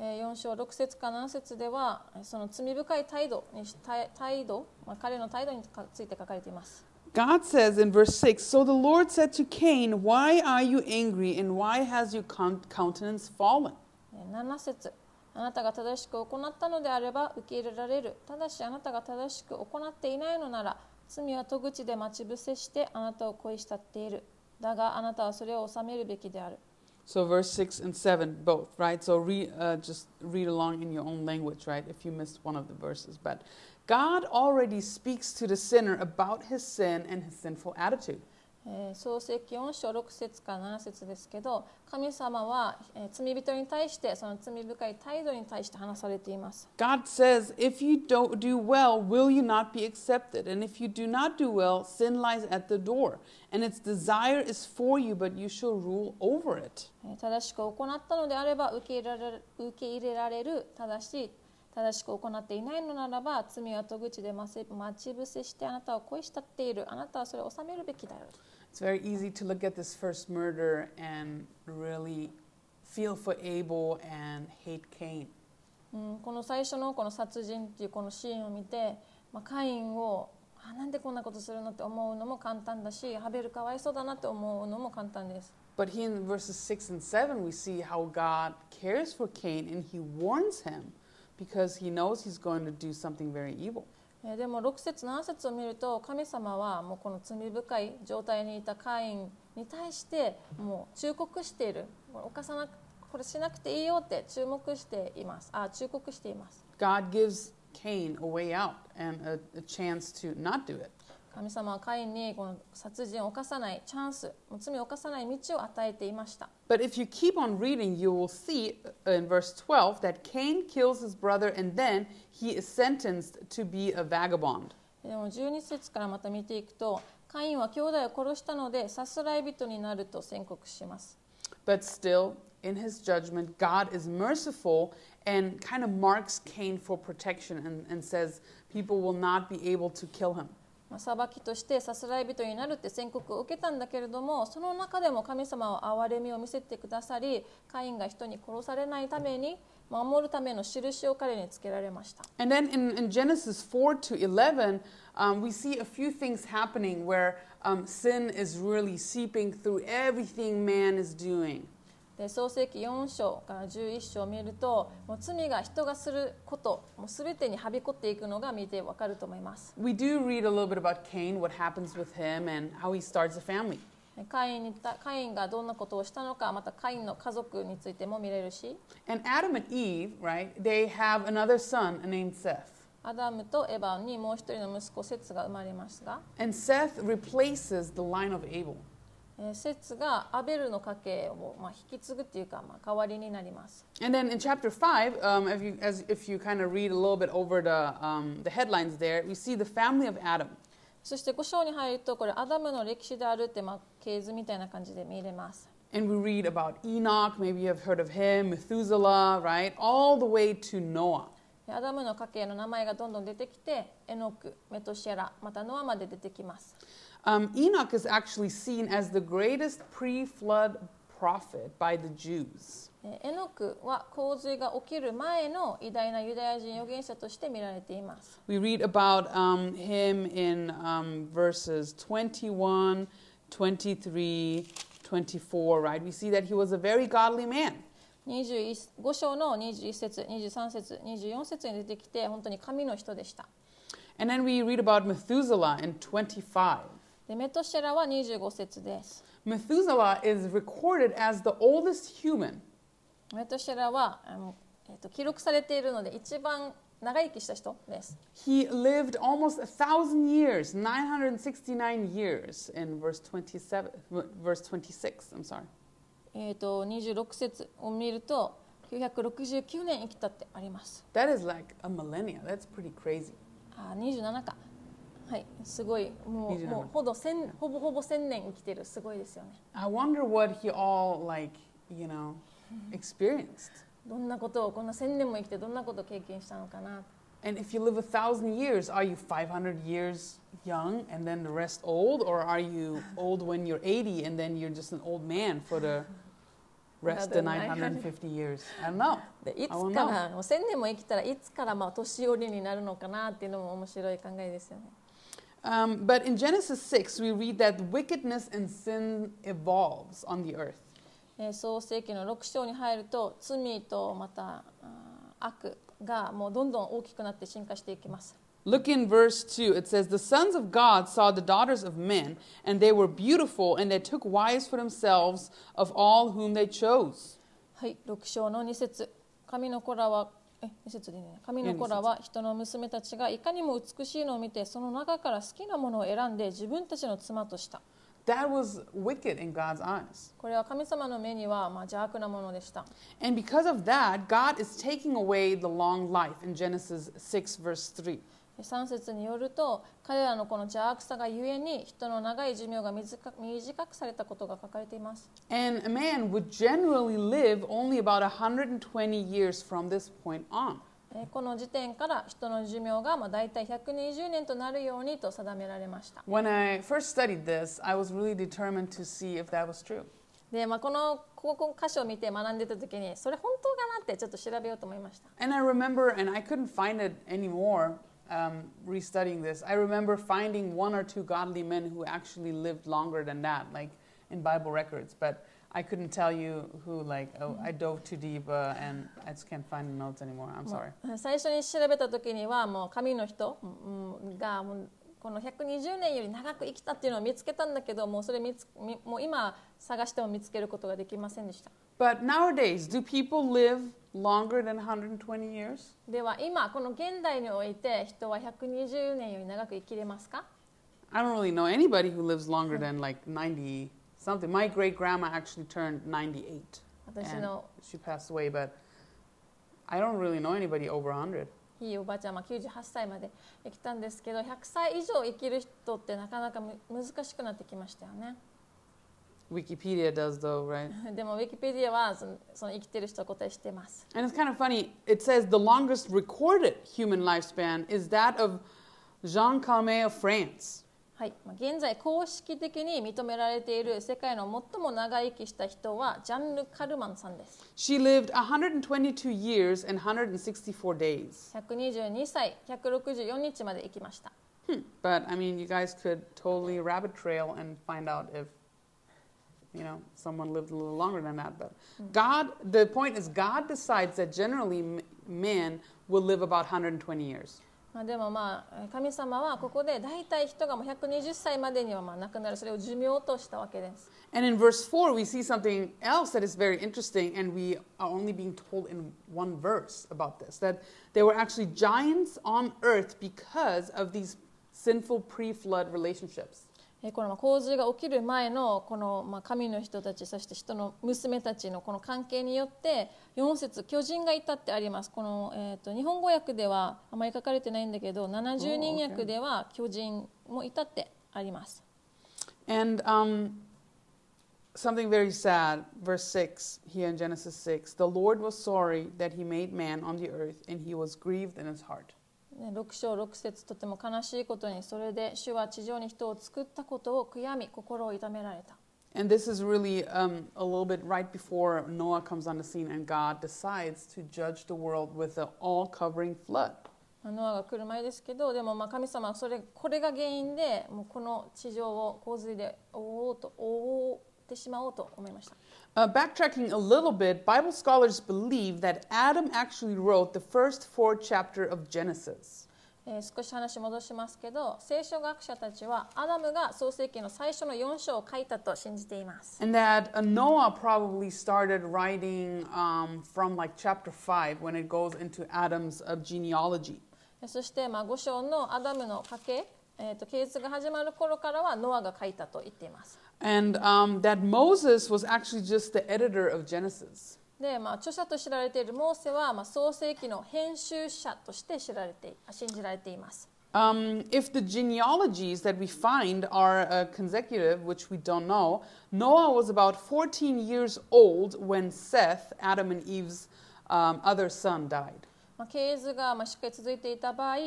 えー4章6節か7節ではその罪深い態度にし態態度、まあ、彼の態度にかついて書かれています God says in verse 6 So the Lord said to Cain, Why are you angry and why has your con- countenance fallen? えー7節あなたが正しく行ったのであれば受け入れられるただしあなたが正しく行っていないのなら 罪は戸口で待ち伏せしてあなたを恋したっているだがあなたはそれを収めるべきである So verse 6 and 7 both, right? So re, uh, just read along in your own language, right? If you missed one of the verses. But God already speaks to the sinner about his sin and his sinful attitude. えー創世記4章6節から7節ですけど神様は、えー罪人に対してその罪深い態度に対して話されています God says, If you don't do well, will you not be accepted? And if you do not do well, sin lies at the door, and its desire is for you, but you shall rule over it. えー正しく行ったのであれば受け入れられる受け入れられる正しい正しく行っていないのならば罪は戸口で待ち待ち伏せしてあなたを恋したっているあなたはそれを収めるべきだよ It's very easy to look at this first murder and really feel for Abel and hate Cain. うん、この最初のこの殺人っていうこのシーンを見て、まあ、カインをあなんでこんなことするのって思うのも簡単だしハベルかわいそうだなって思うのも簡単です But here in verses 6 and 7, we see how God cares for Cain and he warns him because he knows he's going to do something very evil. えでも6節7節を見ると神様はもうこの罪深い状態にいたカインに対してもう忠告している。これ犯さなくこれしなくていいよって注目しています。あ忠告しています。God gives Cain a way out and a, a chance to not do it. 神様はカインにこの殺人を犯さないチャンス罪を犯さない道を与えていました But if you keep on reading, you will see uh, in verse 12 that Cain kills his brother and then he is sentenced to be a vagabond. でも12節からまた見ていくとカインは兄弟を殺したのでさすらい人になると宣告します But still, in his judgment, God is merciful and kind of marks Cain for protection and, and says people will not be able to kill him. 裁きとしてさすらい人になるって宣告を受けたんだけれどもその中でも神様は憐れみを見せてくださりカインが人に殺されないために守るための印を彼につけられました And then in, in Genesis 4 to 11, um, we see a few things happening where um, sin is really seeping through everything man is doing. で創世記4章から11章を見るともう罪が人がすることもう全てにはびこっていくのが見てわかると思います We do read a little bit about Cain, what happens with him, and how he starts a family. でカインにたカインがどんなことをしたのかまたカインの家族についても見れるし And Adam and Eve, right, they have another son named Seth. アダムとエバンにもう一人の息子セツが生まれますが And Seth replaces the line of Abel. えーセツがアベルの家系を、まあ、引き継ぐっていうか、まあ、代わりになります。And then in chapter 5, um, if, you, as, if you kind of read a little bit over the, um, the headlines there, we see the family of Adam. そして5章に入るとこれアダムの歴史であるって、まあ、系図みたいな感じで見れます。And we read about Enoch, maybe you have heard of him, Methuselah, right? All the way to Noah. でアダムの家系の名前がどんどん出てきてエノク、メトシェラ、またノアまで出てきます。Um, Enoch is actually seen as the greatest pre flood prophet by the Jews. えーエノクは洪水が起きる前の偉大なユダヤ人預言者として見られています。 We read about um, him in um, verses 21, 23, 24, right? We see that he was a very godly man. 21 5章の21節、23節、24節に出てきて本当に神の人でした。 And then we read about Methuselah in 25. でメトシェラは25節です。Methuselah is recorded as the oldest human. メトシェラはえー、と記録されているので一番長生きした人です。He lived almost a thousand years, 969 years in verse 27, verse 26, I'm sorry. えー、と26節を見ると969年生きたってあります。That is like a millennia. That's pretty crazy. あ27か。はい、すごいもう27もうほど千ほぼほぼ1000年生きてるすごいですよね。I wonder what he all like, you know, experienced. どんなことをこんな1000年も生きてどんなことを経験したのかな。And if you live a thousand years, are you 500 years young and then the rest old? Or are you old when you're 80 and then you're just an old man for the rest of the Another 950 years? I don't know. でいつからもう1000年も生きたらいつからまあ年寄りになるのかなっていうのも面白い考えですよね。Um, but in Genesis 6, we read that wickedness and sin evolves on the earth. えー創世記の6章に入ると罪とまたあー悪がもうどんどん大きくなって進化していきます。 Look in verse 2. It says, The sons of God saw the daughters of men, and they were beautiful, and they took wives for themselves of all whom they chose. はい、6章の2節神の子らは え2節でね神の子らは人の娘たちがいかにも美しいのを見てその中から好きなものを選んで自分たちの妻とした That was wicked in God's eyes. これは神様の目にはまあ邪悪なものでした And because of that, God is taking away the long life in Genesis 6, verse 3. 3節によると彼らのこの邪悪さがゆえに人の長い寿命が短くされたことが書かれています And a man would generally live only about 120 years from this point on. えーこの時点から人の寿命がまあ大体120年となるようにと定められました When I first studied this, I was really determined to see if that was true. で、まあ、このここ箇所を見て学んでた時にそれ本当かなってちょっと調べようと思いました And I remember, and I couldn't find it anymore um, restudying this. I remember finding one or two godly men who actually lived longer than that, like in Bible records. But I couldn't tell you who, like, oh, I dove too deep uh, and I just can't find the notes anymore. I'm も sorry. う最初に調べた時にはもう神の人うんがもうこの120年より長く生きたっていうのを見つけたんだけどもうそれ見つみもう今探しても見つけることができませんでした But nowadays, do people live longer than 120 years? では今この現代において人は120年より長く生きれますか I don't really know anybody who lives longer than like 90 something. My great grandma actually turned 98. 私 And の she passed away, but I don't really know anybody over 100. ひいおばあちゃんは98歳まで生きたんですけど100歳以上生きる人ってなかなかむ難しくなってきましたよね Wikipedia does, though, right? でもウィキペディアはそのその生きてる人は答えしてます And it's kind of funny. It says the longest recorded human lifespan is that of Jean Calmet of France. はい、まあ現在公式的に認められている世界の最も長生きした人はジャンル・カルマンさんです She lived 122 years and 164 days. 122歳164日まで生きました Hmm. But I mean, you guys could totally rabbit trail and find out if, you know, someone lived a little longer than that. But God, the point is, God decides that generally m- man will live about 120 years. まあでもまあ神様はここで大体人がもう120歳までにはまあ亡くなるそれを寿命としたわけです And in verse 4, we see something else that is very interesting, and we are only being told in one verse about this that there were actually giants on earth because of these sinful pre flood relationships. えこのまあ洪水が起きる前のこのまあ神の人たちそして人の娘たちのこの関係によって4節巨人がいたってありますこの、えー、と日本語訳ではあまり書かれてないんだけど70人訳では巨人もいたってあります And um, something very sad, verse 6 here in Genesis 6 the Lord was sorry that he made man on the earth, and he was grieved in his heart. ね6章6節とても悲しいことにそれで主は地上に人を作ったことを悔やみ心を痛められた And this is really um, a little bit right before Noah comes on the scene and God decides to judge the world with an all covering flood. まあノアが来る前ですけどでもまあ神様はそれこれが原因でもうこの地上を洪水で覆おうと覆ってしまおうと思いました Uh, backtracking a little bit, Bible scholars believe that Adam actually wrote the first four chapter of Genesis. えー少し話戻しますけど聖書学者たちはアダムが創世記の最初の4章を書いたと信じています And that uh, Noah probably started writing um, from like chapter 5 when it goes into Adam's uh, genealogy. えーそしてまあ5章のアダムの家系、 えー、と系図が始まる頃からはノアが書いたと言っています And um, that Moses was actually just the editor of Genesis. で、まあ、著者と知られているモーセは、まあ、創世記の編集者として知られてあ信じられています Um, if the genealogies that we find are uh, consecutive, which we don't know, Noah was about 14 years old when Seth, Adam and Eve's um, other son, died. まあ、系図がまあしっかり続いていた場合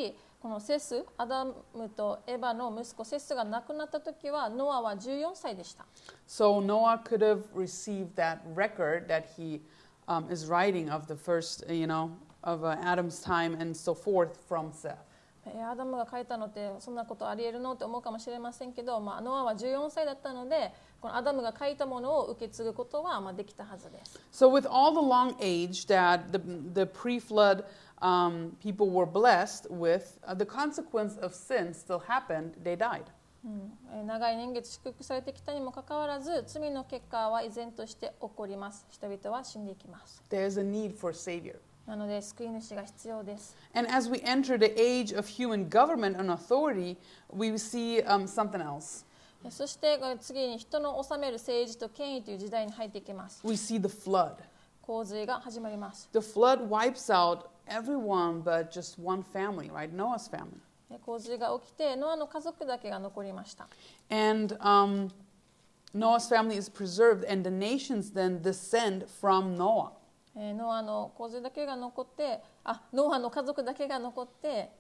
このセスアダムとエバの息子セスが亡くなった時はノアは14歳でした So Noah could have received that record that he um, is writing of the first, uh, you know, of uh, Adam's time and so forth from Seth. えーアダムが書いたのってそんなことありえるのって思うかもしれませんけど、まあ、ノアは14歳だったのでこのアダムが書いたものを受け継ぐことはまあできたはずです。So, with all the long age that the, the pre flood um, people were blessed with, uh, the consequence of sin still happened. They died. うんえー長い年月祝福されてきたにもかかわらず罪の結果は依然として起こります人々は死んでいきます There's a need for a Savior. なので救い主が必要です And as we enter the age of human government and authority, we see um, something else. えそしてこれ次に人の治める政治と権威という時代に入っていきます We see the flood. 洪水が始まります The flood wipes out everyone but just one family, right? Noah's family. え洪水が起きてノアの家族だけが残りました And um, Noah's family is preserved, and the nations then descend from Noah. えーノアの洪水だけが残ってあノアの家族だけが残って、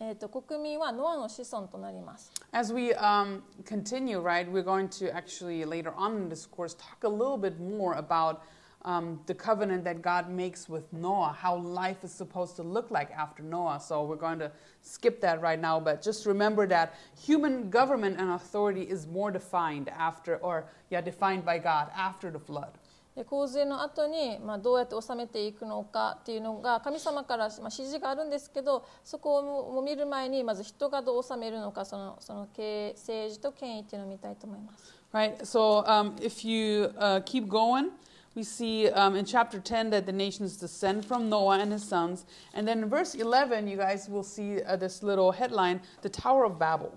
えー、と国民はノアの子孫となります As we um, continue, right, we're going to actually later on in this course talk a little bit more about um, the covenant that God makes with Noah, how life is supposed to look like after Noah. So we're going to skip that right now, but just remember that human government and authority is more defined after, or yeah, defined by God after the flood. で洪水の後にまあどうやって治めていくのかっていうのが神様からまあ指示があるんですけどそこをも見る前にまず人がどう治めるのかそのその経営政治と権威っていうのを見たいと思います。 Right? So um, if you uh, keep going, we see um, in chapter 10 that the nations descend from Noah and his sons. And then in verse 11, you guys will see uh, this little headline the Tower of Babel.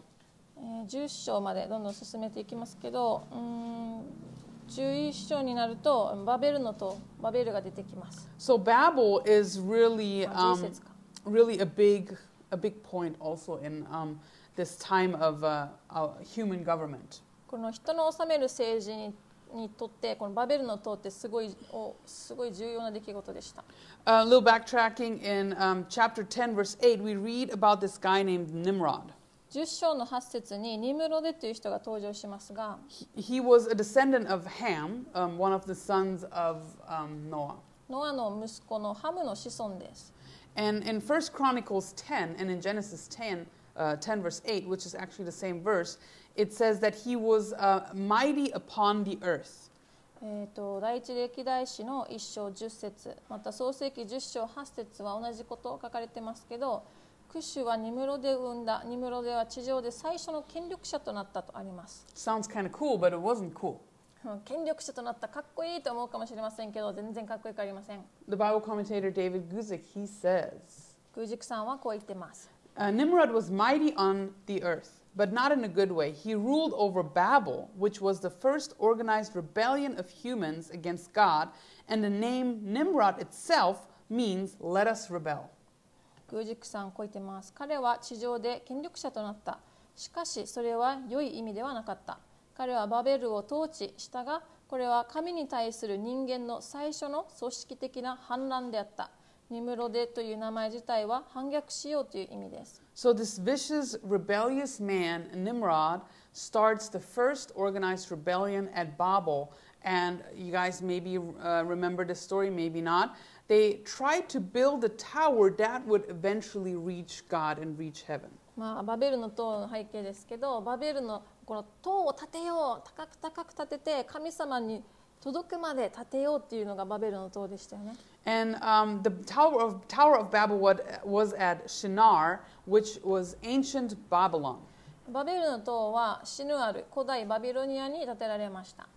えー11章までどんどん進めていきますけどうーん11章になるとバベルの塔バベルが出てきます。 So Babel is really, まあ um, 11節か really a big, a big point also in um, this time of uh, uh, human government. この人の治める政治に にとってこのバベルの塔ってすごいおすごい重要な出来事でした。A little backtracking in um, chapter 10, verse 8, we read about this guy named Nimrod. 10章の8節にニムロデという人が登場しますが He, he was a descendant of Ham, um, one of the sons of um, Noah. ノアの息子のハムの子孫です。And in 1 Chronicles 10 and in Genesis 10, uh, 10 verse 8, which is actually the same verse, it says that he was uh, mighty upon the earth. えー、と第一歴代史の1章10節また創世記10章8節は同じことを書かれてますけどクシュはニムロデを生んだニムロデは地上で最初の権力者となったとあります。Sounds kind of cool, but it wasn't cool. うん権力者となったかっこいいと思うかもしれませんけど全然かっこよくありません。The Bible commentator David Guzik, he says, 空軸さんはこう言ってます。uh, Nimrod was mighty on the earth, but not in a good way. He ruled over Babel, which was the first organized rebellion of humans against God, and the name Nimrod itself means let us rebel. 空軸さんこう言ってます。彼は地上で権力者となった。しかしそれは良い意味ではなかった。彼はバベルを統治したが、これは神に対する人間の最初の組織的な反乱であった。 ニムロデという名前自体は反逆しようという意味です。So, this vicious, rebellious man, Nimrod, starts the first organized rebellion at Babel. And you guys maybe uh, remember this story, maybe not. They tried to build a tower that would eventually reach God and reach heaven. まあ、バベルの塔の背景ですけど、バベルのこの塔を建てよう、高く高く建てて神様に届くまで建てようっていうのがバベルの塔でしたよね。And um, the Tower of, Tower of Babel was, was at Shinar, which was ancient Babylon. バベルの塔はシヌアル古代バビロニアに建てられました。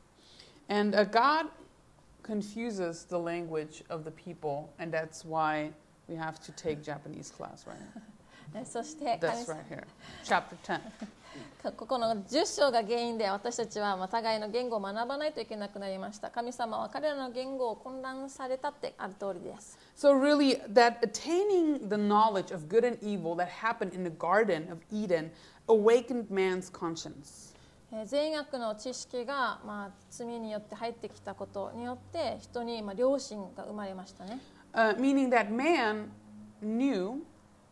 And uh, God confuses the language of the people, and that's why we have to take Japanese class right now. えそして神様 right here, chapter 10. ここの10章が原因で私たちはまあ互いの言語を学ばないといけなくなりました。神様は彼らの言語を混乱されたってある通りです。So, really, that attaining the knowledge of good and evil that happened in the Garden of Eden awakened man's conscience. えー善悪の知識がまあ罪によって入ってきたことによって人にまあ良心が生まれましたね。Uh, meaning that man knew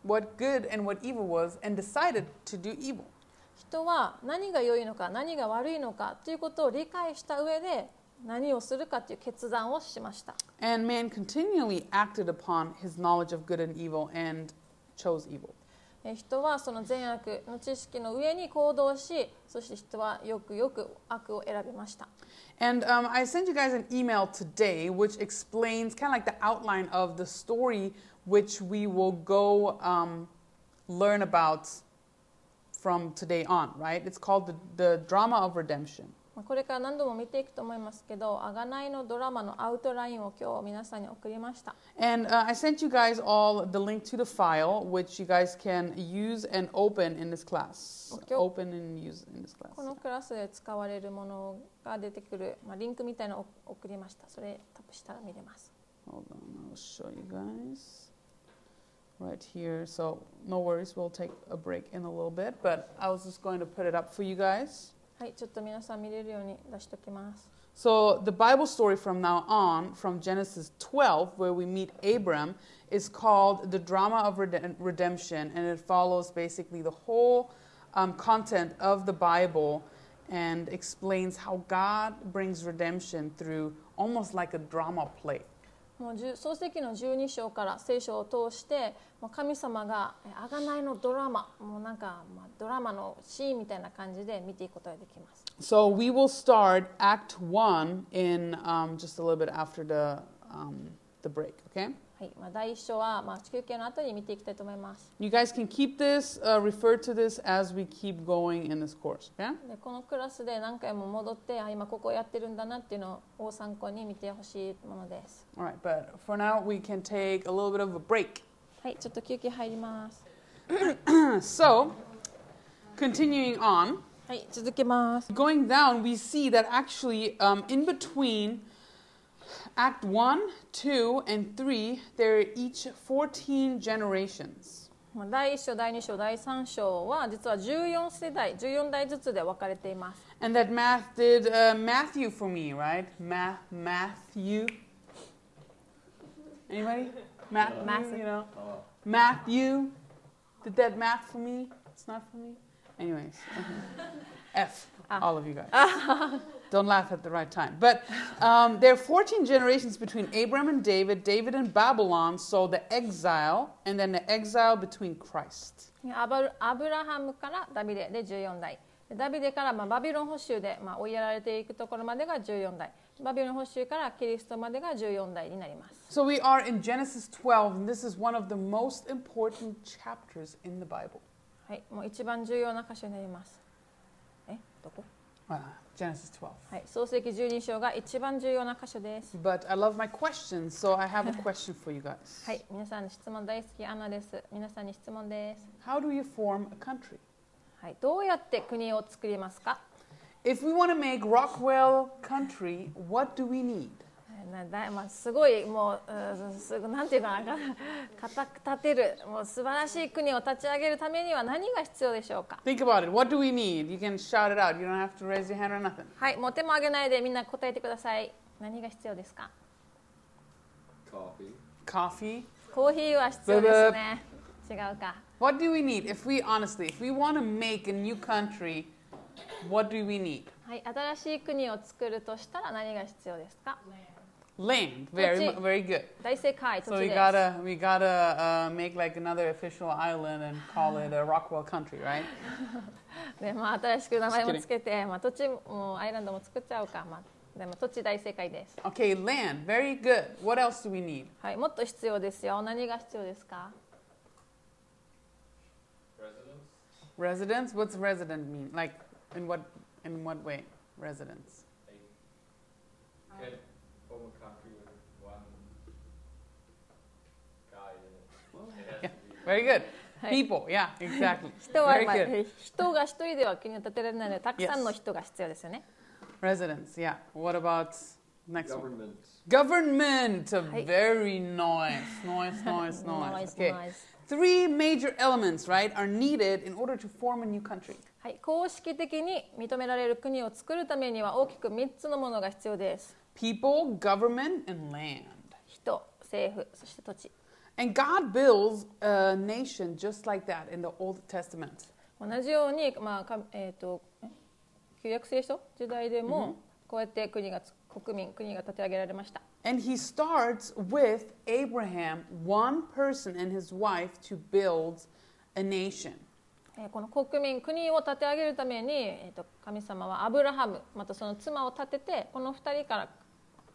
what good and what evil was and decided to do evil. 人は何が良いのか何が悪いのかということを理解した上で何をするかという決断をしました。And man continually acted upon his knowledge of good and evil and chose evil. えー人はその善悪の知識の上に行動しそして人はよくよく悪を選びました And um, I sent you guys an email today which explains kind of like the outline of the story which we will go um, learn about from today on, right? It's called the, the drama of redemption. まあこれから何度も見ていくと思いますけど贖いのドラマのアウトラインを今日皆さんに送りました And uh, I sent you guys all the link to the file, which you guys can use and open in this class. Okay. Open and use in this class. このクラスで使われるものが出てくる、まあ、リンクみたいなのを送りましたそれタップしたら見れます Hold on, I'll show you guys right here. So no worries, we'll take a break in a little bit, but I was just going to put it up for you guys. はいちょっと皆さん見れるように出しておきます So the Bible story from now on, from Genesis 12, where we meet Abram, is called the drama of Rede- redemption, and it follows basically the whole um, content of the Bible and explains how God brings redemption through almost like a drama play. もう創世記の12章から聖書を通して神様がえ贖いのドラマもうなんか、ドラマのシーンみたいな感じで見ていくことができます So we will start Act 1 in um, just a little bit after the, um, the break, okay? はいまあ、第1章は、まあ、休憩の後に見ていきたいと思います You guys can keep this, uh, refer to this as we keep going in this course, okay? でこのクラスで何回も戻ってあ今ここやってるんだなっていうのを参考に見てほしいものです All right, but for now, we can take a little bit of a break. はいちょっと休憩入ります so, continuing on, はい続けます going down, we see that actually um, in between Act 1, 2, and 3, there are each 14 generations. まあ第1章第2章第3章は実は14世代14代ずつで分かれています And that math did uh, Matthew for me, right? Math, Matthew. Anybody? Math, Matthew. you know? Matthew. Did that math for me? It's not for me. Anyways, F. All of you guys. Don't laugh at the right time. But um, there are 14 generations between Abram and David, David and Babylon, so the exile, and then the exile between Christ. アバルアブラハムからダビデで14代でダビデからまあバビロン捕囚でまあ追いやられていくところまでが14代バビロン捕囚からキリストまでが14代になります So we are in Genesis 12, and this is one of the most important chapters in the Bible. はいもう一番重要な箇所になりますえどこ Uh, Genesis 12. はい創世記12章が一番重要な箇所です But I love my questions, so I have a question for you guys. はい皆さんの質問大好きアンナです皆さんに質問です How do you form a country? はいどうやって国を作りますか If we want to make Rockwell country, what do we need? なだまあ、すごいもううんすごなんていうかな固く立てるもう素晴らしい国を立ち上げるためには何が必要でしょうか Think about it. What do we need? You can shout it out. You don't have to raise your hand or nothing. はいもう手も挙げないでみんな答えてください何が必要ですか Coffee. Coffee. コーヒーは必要ですね違うか What do we need? If we honestly, if we want to make a new country, what do we need? はい新しい国を作るとしたら何が必要ですか Land. Very,土地。 mu- very good. 大正解土 So 地 we です gotta, we gotta uh, make like another official island and call it a Rockwell country, right? で、まあ、新しく名前もつけて、まあ、土地もアイランドも作っちゃうか、まあ、でも土地大正解です、 Okay, land. Very good. What else do we need? はい、もっと必要ですよ何が必要ですか Residence. Residence. What's resident mean? Like, in what, in what way? Residence. Like, Very good. People. Yeah, exactly. 人は、Very まあ good. 人が一人では国を建てられないのでたくさんの人が必要ですよね、Residence. Yeah. What about next one? Government. Government. Very noise, noise, noise. Noise, Okay. Three major elements, right, are needed in order to form a new country. はい、公式的に認められる国を作るためには大きく3つのものが必要です People, government, and land. 人政府そして土地 And God builds a nation just like that in the Old Testament. 同じように、まあかえー、とえ旧約聖書時代でもこうやって国がつ国民国が立て上げられました And he starts with Abraham, one person and his wife, to build a nation. えーこの国民国を立て上げるために、えー、と神様はアブラハムまたその妻を立ててこの2人から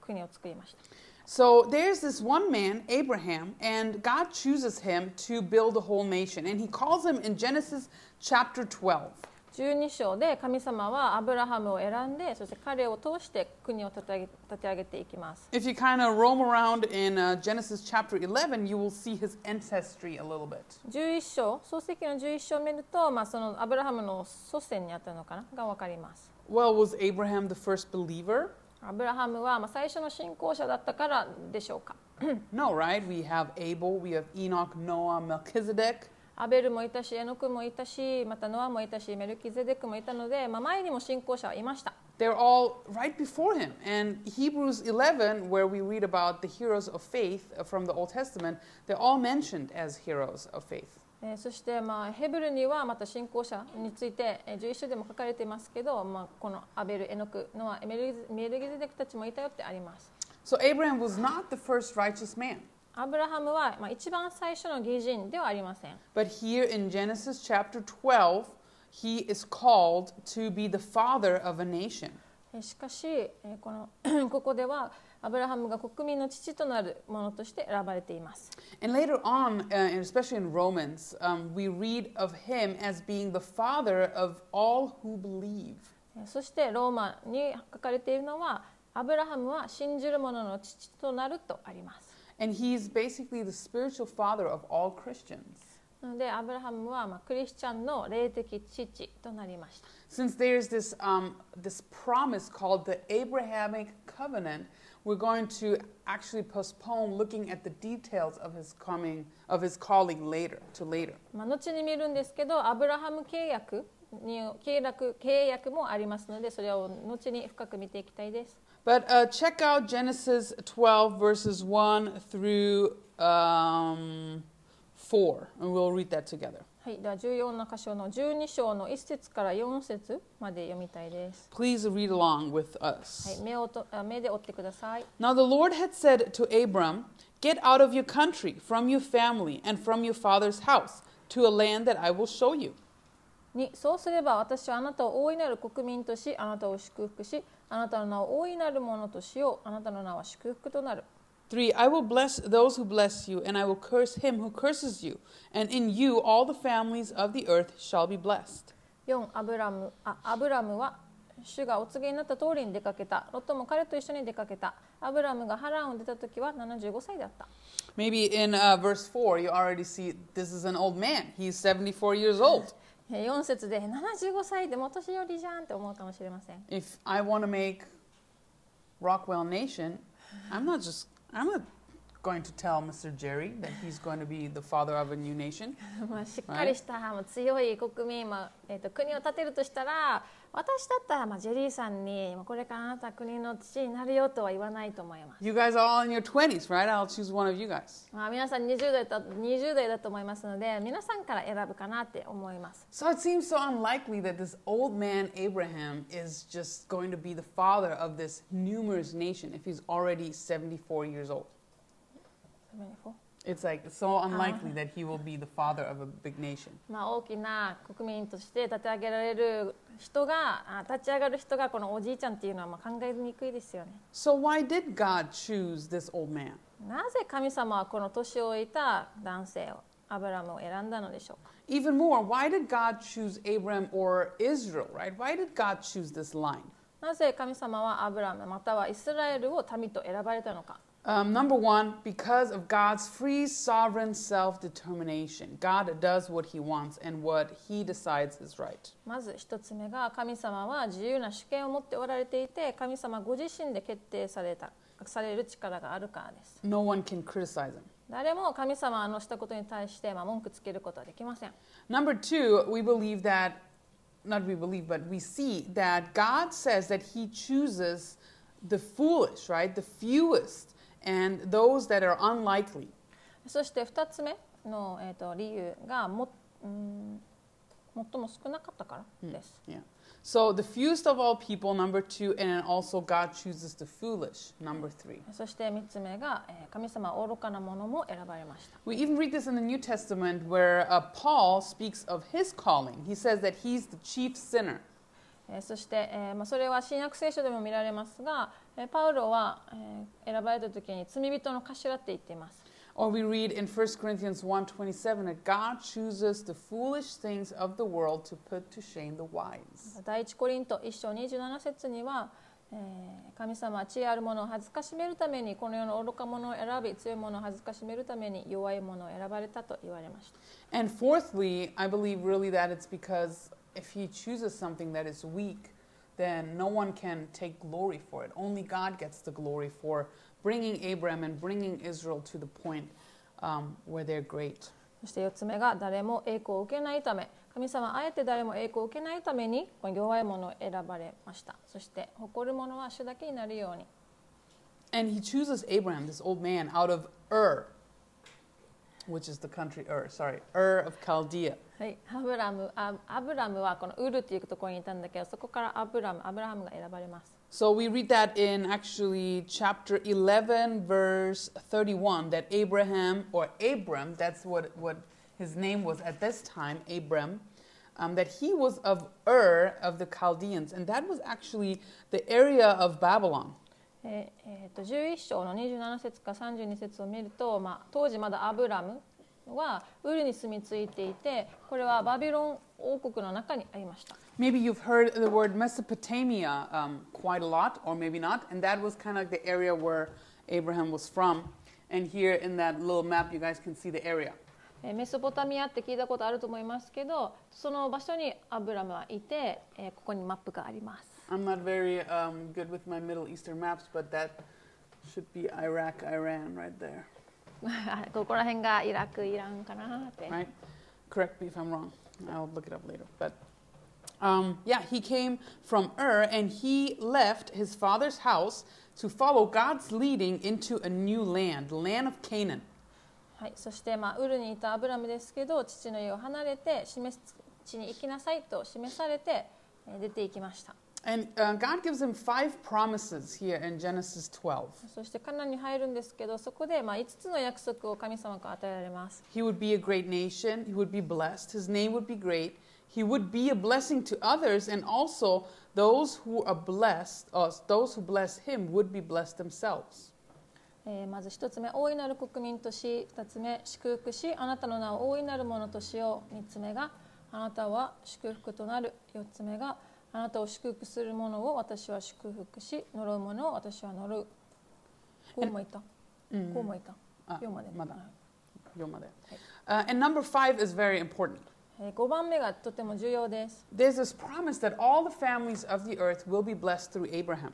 国を作りました So there's this one man, Abraham, and God chooses him to build a whole nation. And he calls him in Genesis chapter 12. 12章で神様はアブラハムを選んでそして彼を通して国を立て上げ立て上げていきます If you kind of roam around in uh, Genesis chapter 11, you will see his ancestry a little bit. 11章創世記の11章を見ると、まあ、そのアブラハムの祖先にあったのかなが分かります Well, was Abraham the first believer? アブラハムはまあ最初の信仰者だったからでしょうか No, right? We have Abel, we have Enoch, Noah, Melchizedek. アベルもいたしエノクもいたしまたノアもいたしメルキゼデクもいたので、まあ、前にも信仰者はいました They're all right before him. And Hebrews 11, where we read about the heroes of faith uh, from the Old Testament, they're all mentioned as heroes of faith. えーそして、まあ、ヘブルにはまた信仰者について、えー11章でも書かれていますけど、まあ、このアベル、エノク、ノア、メルメルギゼデクたちもいたよってあります。So Abraham was not the first righteous man. アブラハムは、まあ、一番最初の義人ではありません。But here in Genesis chapter 12, he is called to be the father of a nation. えーしかし、えーこの ここではアブラハムが国民の父となるものとして選ばれています。And later on, uh, especially in Romans, um, we read of him as being the father of all who believe. えーそしてローマに書かれているのはアブラハムは信じる者の父となるとあります。And he's basically the spiritual father of all Christians. なのでアブラハムは、まあ、クリスチャンの霊的父となりました。Since there's this, um, this promise called the Abrahamic covenant, we're going to actually postpone looking at the details of his coming, of his calling later, to later. まあ、後に見るんですけどアブラハム契約に契約契約もありますのでそれを後に深く見ていきたいです。 But uh, check out Genesis 12, verses 1 through um, 4, and we'll read that together. はい、では14の箇所の12章の1節から4節まで読みたいです。Please read along with は us. い、目をとあ目で追ってください。Now the Lord had said to Abram, Get out of your country, from your family, and from your father's house, to a land that I will show you. 2そうすれば私はあなたを大いなる国民としあなたを祝福しあなたの名を大いなるものとしようあなたの名は祝福となる 3. I will bless those who bless you, and I will curse him who curses you, and in you all the families of the earth shall be blessed. 4アブラムあアブラムは主がお告げになった通りに出かけたロットも彼と一緒に出かけたアブラムがハランを出た時は75歳だった Maybe in uh, verse 4, you already see this is an old man. He's 74 years old. えー4節で75歳でもお年寄りじゃんって思うかもしれません If I want to make Rockwell Nation, I'm not just, I'm not going to tell Mr. Jerry that he's going to be the father of a new nation. まあしっかりした、もう強い国民、まあえー、と国を建てるとしたら私だったら、まあ、ジェリーさんにまあこれからあなたは国の父になるよとは言わないと思います、 You guys are all in your 20s, right? I'll choose one of you guys. まあ、皆さん20代だ20代だと思いますので皆さんから選ぶかなって思います So it seems so unlikely that this old man Abraham is just going to be the father of this numerous nation if he's already 74 years old. It's like so unlikely that he will be the father of a big nation. まあ、大きな国民として立て上げられる人があ立ち上がる人がこのおじいちゃんっていうのはまあ考えにくいですよね So why did God choose this old man? なぜ神様はこの年老いた男性をアブラムを選んだのでしょうか Even more, why did God choose Abraham or Israel, right? Why did God choose this line? なぜ神様はアブラムまたはイスラエルを民と選ばれたのか Um, number one, because of God's free sovereign self determination. God does what he wants and what he decides is right. まず一つ目が神様は自由な主権を持っておられていて神様ご自身で決定されたされる力があるからです No one can criticize him. 誰も神様のしたことに対してまあ文句つけることはできません Number two, we believe that, not we believe, but we see that God says that He chooses the foolish, right? The fewest, and those that are unlikely. そして2つ目の、えー、と理由がも、うん、 最も少なかったからです。 Yeah. So the fewest of all people, number two, and then also God chooses the foolish, number three. そして3つ目が、えー神様は愚かなものも選ばれました。 We even read this in the New Testament where uh, Paul speaks of his calling. He says that he's the chief sinner. えーそして、えーまあ、それは新約聖書でも見られますが、えーパウロは、えー選ばれた時に罪人の頭って言っています。Or we read in 1 Corinthians 1:27 that God chooses the foolish things of the world to put to shame the wise. 第一コリント1章27節には、えー神様は知恵ある者を恥ずかしめるためにこの世の愚か者を選び強い者を恥ずかしめるために弱い者を選ばれたと言われました。And fourthly, I believe really that it's because if he chooses something that is weak, then no one can take glory for it. Only God gets the glory for bringing Abraham and bringing Israel to the point um, where they're great. そして4つ目が誰も栄光を受けないため神様はあえて誰も栄光を受けないためにこの弱い者を選ばれましたそして誇る者は主だけになるように And he chooses Abraham, this old man, out of Ur, which is the country Ur, sorry, Ur of Chaldea. はい、アブラムあアブラムはこのウルっていうところにいたんだけどそこからアブラムアブラハムが選ばれます So we read that in actually chapter 11, verse 31, that Abraham, or Abram, that's what, what his name was at this time, Abram, um, that he was of Ur of the Chaldeans. And that was actually the area of Babylon. えーえーと11章の27節か32節を見ると、まあ、当時まだアブラムはウルに住み着いていてこれはバビロン王国の中にありました Maybe you've heard the word Mesopotamia um, quite a lot, or maybe not. And that was kind of like the area where Abraham was from. And here in that little map, you guys can see the area. えーメソポタミアって聞いたことあると思いますけどその場所にアブラムはいて、えーここにマップがあります I'm not very um, good with my Middle Eastern maps, but that should be Iraq, Iran right there, ここら辺がイラクイランかなって、right? Correct me if I'm wrong. I'll look it up later. But um, yeah, he came from Ur and he left his father's house to follow God's leading into a new land, land of Canaan. はい、そして、まあ、ウルにいたアブラムですけど父の家を離れて示す地に行きなさいと示されてえー出て行きました And uh, God gives him five promises here in Genesis 12. そしてカナンに入るんですけどそこで、まあ、5つの約束を神様から与えられます He would be a great nation. He would be blessed. His name would be great. He would be a blessing to others, and also those who are blessed, or those who bless him, would be blessed themselves. えーまず1つ目大いなる国民とし2つ目祝福しあなたの名を大いなるものとしよう3つ目があなたは祝福となる4つ目が あなたを祝福する者を私は祝福し呪う者を私は呪うこうもいた、こうもいたあ4までまだはい読まで Uh, and number five is very important. えー5番目がとても重要です There's this promise that all the families of the earth will be blessed through Abraham.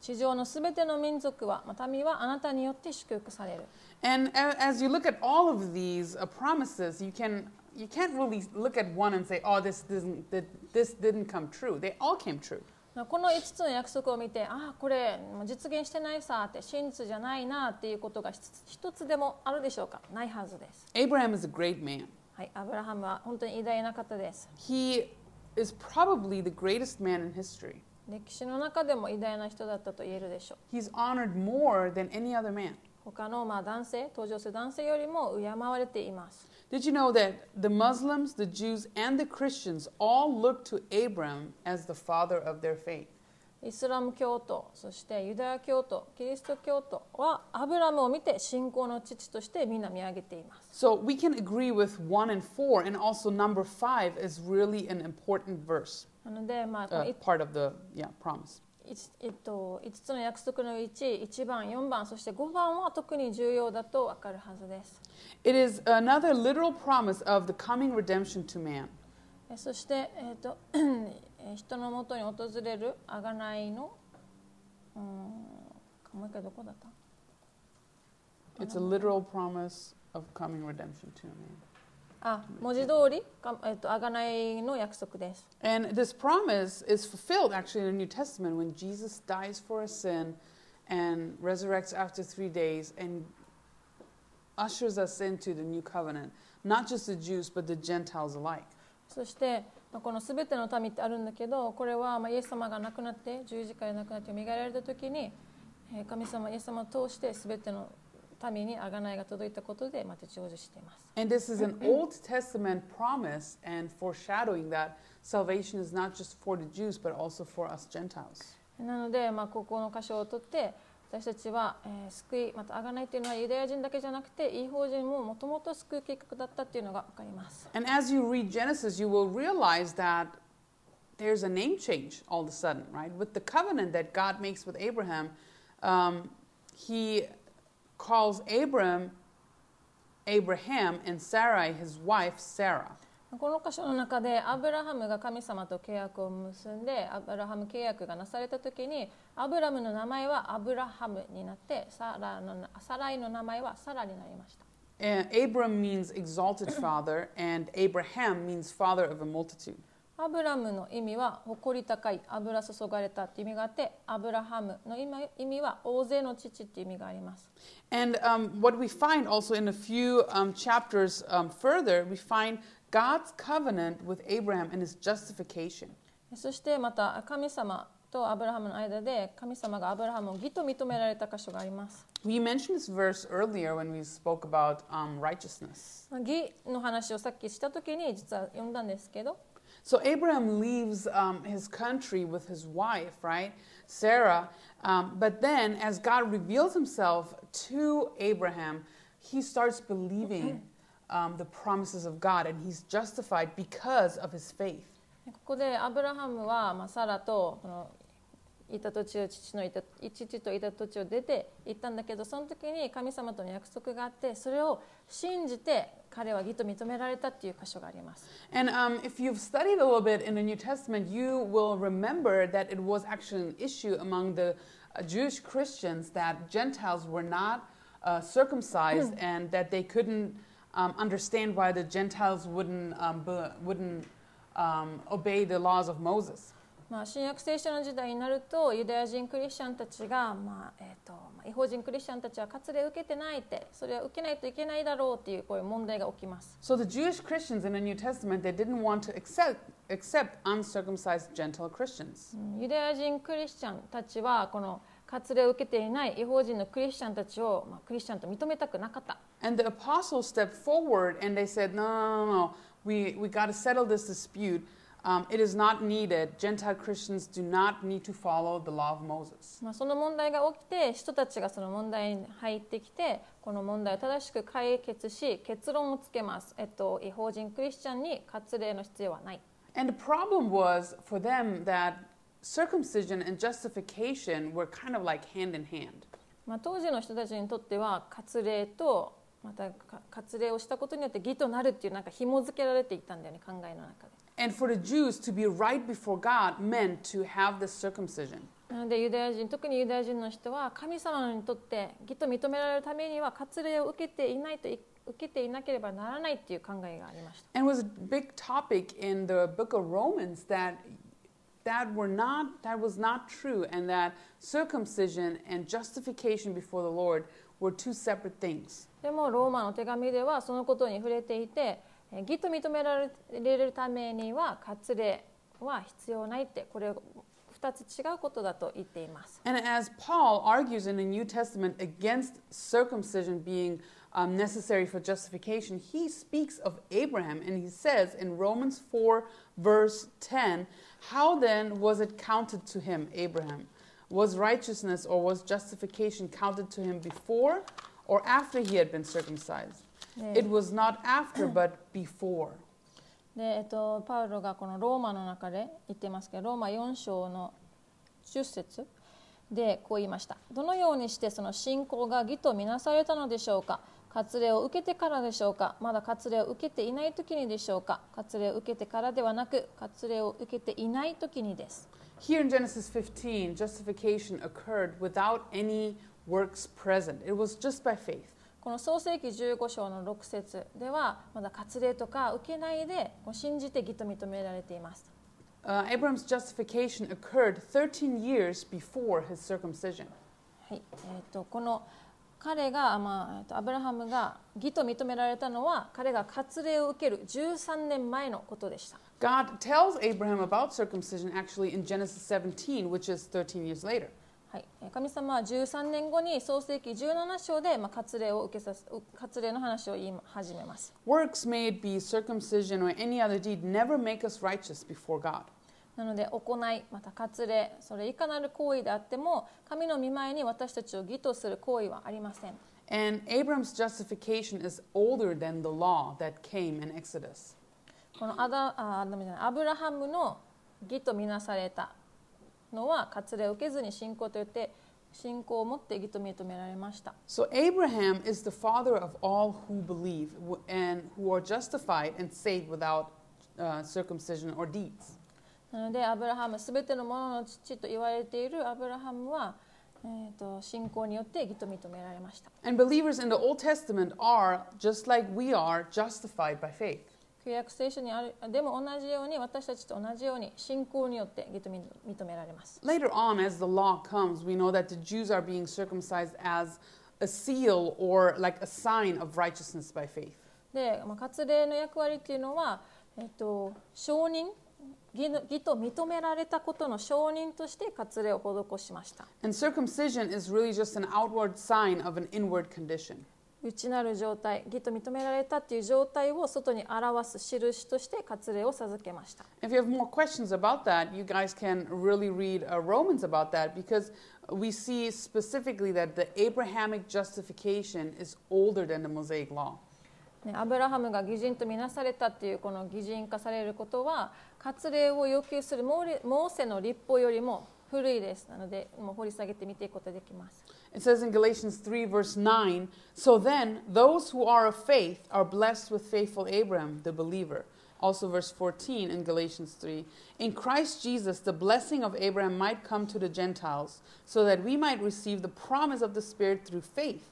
地上のすべての民族は、まあ民はあなたによって祝福される And as you look at all of these uh, promises, you can you can't really look at one and say, "Oh, this that this didn't come true." They all came true. まあこの5つの約束を見てああこれ実現してないさって真実じゃないなっていうことが一つ一つでもあるでしょうかないはずです Abraham is a great man. はい、アブラハムは本当に偉大な方です。He is probably the greatest man in history. 歴史の中でも偉大な人だったと言えるでしょう。He's honored more than any other man. 他のまあ男性、登場する男性よりも敬われています。Did you know that the Muslims, the Jews, and the Christians all look to Abraham as the father of their faith? イスラム教徒、そしてユダヤ教徒、キリスト教徒はアブラムを見て信仰の父としてみんな見上げています。 So we can agree with 1 and 4, and also number 5 is really an important verse, なので、まあ、こ uh, のい part of the yeah, promise. えっと、5つの約束のうち1番、4番、そして5番は特に重要だと分かるはずです。It is another literal promise of the coming redemption to man. えそして、えーとえー人のもとに訪れる贖いのうーんもう一回どこだった It's a literal promise of coming redemption to man. あ文字通りか、えー、と贖いの約束です。And this promise is fulfilled actually in the New Testament when Jesus dies for a sin and resurrects after three days and ushers us into the new covenant, not just the Jews, but the Gentiles alike. そしてまあこのすべての民ってあるんだけどこれはまあイエス様が亡くなって十字架で亡くなって蘇られた時にえー神様イエス様を通してすべての民に贖いが届いたことでまた成就しています。And this is an Old Testament promise and foreshadowing that salvation is not just for the Jews, but also for us Gentiles. なので、まあ、ここの箇所を取って私たちは、えー救いまた贖いというのはユダヤ人だけじゃなくて違法人ももともと救う計画だったっていうのが分かります。And as you read Genesis, you will realize that there's a name change all of a sudden, right? With the covenant that God makes with Abraham, um, he calls Abram Abraham and Sarai, his wife, Sarah. この箇所の中でアブラハムが神様と契約を結んでアブラハム契約がなされた時にアブラムの名前はアブラハムになってサラのサライの名前はサラになりました。Uh, Abram means exalted father, and Abraham means father of a multitude. アブラムの意味は誇り高い油注がれたって意味があってアブラハムの意味は大勢の父って意味があります And um, what we find also in a few um, chapters um, further, we find God's covenant with Abraham and his justification. そしてまた神様とアブラハムの間で神様がアブラハムを義と認められた箇所があります We mentioned this verse earlier when we spoke about um, righteousness. まあ義の話をさっきした時に実は読んだんですけど So Abraham leaves um, his country with his wife, right, Sarah. Um, but then, as God reveals himself to Abraham, he starts believing um, the promises of God and he's justified because of his faith. ここでアブラハムは、まあ、サラとこのいた土地を父のいた父といた土地を出て行ったんだけどその時に神様との約束があってそれを信じて 彼は義と認められたっていう箇所があります。 And um, if you've studied a little bit in the New Testament, you will remember that it was actually an issue among the uh, Jewish Christians that Gentiles were not uh, circumcised and that they couldn't um, understand why the Gentiles wouldn't, um, be, wouldn't um, obey the laws of Moses. まあ、新約聖書の時代になるとユダヤ人クリスチャンたちが、まあえーとまあ違法人クリスチャンたちは割礼を受けてないってそれは受けないといけないだろうっていうこういう問題が起きます。So the Jewish Christians in the New Testament, they didn't want to accept, accept uncircumcised Gentile Christians. うんユダヤ人クリスチャンたちはこの割礼を受けていない違法人のクリスチャンたちを、まあ、クリスチャンと認めたくなかった。And the apostles stepped forward and they said, No, no, no, no. We, we got to settle this dispute. Um, it is not needed. Gentile Christians do not need to follow the law of Moses. まあ、その問題が起きて人たちがその問題に入ってきてこの問題を正しく解決し結論をつけます、えっと、違法人クリスチャンに割礼の必要はない And the problem was for them that circumcision and justification were kind of like hand in hand. まあ、当時の人たちにとっては割礼とまたか割礼をしたことによって義となるっていうなんか紐付けられていったんだよね考えの中で And for the Jews to be right before God meant to have this circumcision. なのでユダヤ人特にユダヤ人の人は神様にとって義と認められるためには割礼を受けていないとい受けていなければならないっていう考えがありました And it was a big topic in the book of Romans that that were not that was not true and that circumcision and justification before the Lord were two separate things. でもローマの手紙ではそのことに触れていてえー義と認められるためには割礼は必要ないってこれ2つ違うことだと言っています And as Paul argues in the New Testament against circumcision being um, necessary for justification, he speaks of Abraham and he says in Romans 4, verse 10, How then was it counted to him, Abraham? Was righteousness or was justification counted to him before or after he had been circumcised? で It was not after, but before. で、えっと、パウロがこのローマの中で言ってますけどローマ4章の10節でこう言いましたどのようにしてその信仰が義とみなされたのでしょうか？割礼を受けてからでしょうか？まだ割礼を受けていない時にでしょうか？割礼を受けてからではなく割礼を受けていない時にです Here in Genesis 15, justification occurred without any works present. It was just by faith. この創世記15章の6節ではまだ割礼とか受けないで信じて義と認められています Uh, Abraham's justification occurred 13 years before his circumcision. はいえー、とこの彼が、まあえっと、アブラハムが義と認められたのは彼が割礼を受ける13年前のことでした。God tells Abraham about circumcision actually in Genesis 17, which is 13 years later. はい、えー神様は13年後に創世記17章で、まあ、割礼を受けさせ割礼の話を言い始めます。Works, it be circumcision or any other deed, never make us righteous before God. なので行いまた割礼それいかなる行為であっても神の御前に私たちを義とする行為はありません。And Abram's justification is older than the law that came in Exodus. このアダあじゃないアブラハムの義とみなされたのは割礼を受けずに信仰といって信仰を持って義と認められました。So Abraham is the father of all who believe and who are justified and saved without uh, circumcision or deeds. なのでアブラハムすべてのものの父と言われているアブラハムは、えー、と信仰によって義と認められました。And believers in the Old Testament are, just like we are, justified by faith. 旧約聖書にあるでも同じように私たちと同じように信仰によって認められます。Later on, as the law comes, we know that the Jews are being circumcised as a seal or like a sign of righteousness by faith. で、まあ、割礼の役割っていうのは、えっと、承認義と認められたことの承認として割礼を施しました。And circumcision is really just an outward sign of an inward condition. 内なる状態、義と認められたっていう状態を外に表す印として割礼を授けました。If you have more questions about that, you guys can really read uh, Romans about that because we see specifically that the Abrahamic justification is older than the Mosaic law. ね、アブラハムが義人とみなされたっていうこの義人化されることは割礼を要求するモーレモーセの立法よりも古いですなのでもう掘り下げてみていくことができます It says in Galatians 3, verse 9 So then, those who are of faith are blessed with faithful Abraham, the believer. Also, verse 14 in Galatians 3 In Christ Jesus, the blessing of Abraham might come to the Gentiles, so that we might receive the promise of the Spirit through faith.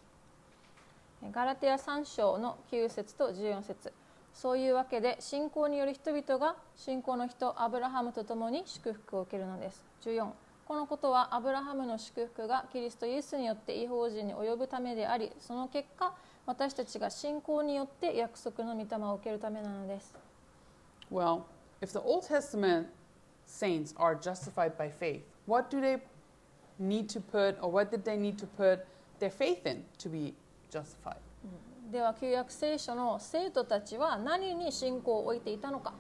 ガラテヤ3章の9節と14節そういうわけで信仰による人々が信仰の人アブラハムと共に祝福を受けるのです14 このことはアブラハムの祝福がキリストイエスによって違法人に及ぶためでありその結果私たちが信仰によって約束の御霊を受けるためなのです Well, if the Old Testament saints are justified by faith, what do they need to put, or what did they need to put their faith in to be justified? では旧約聖書の生徒たちは何に信仰を置いていたのか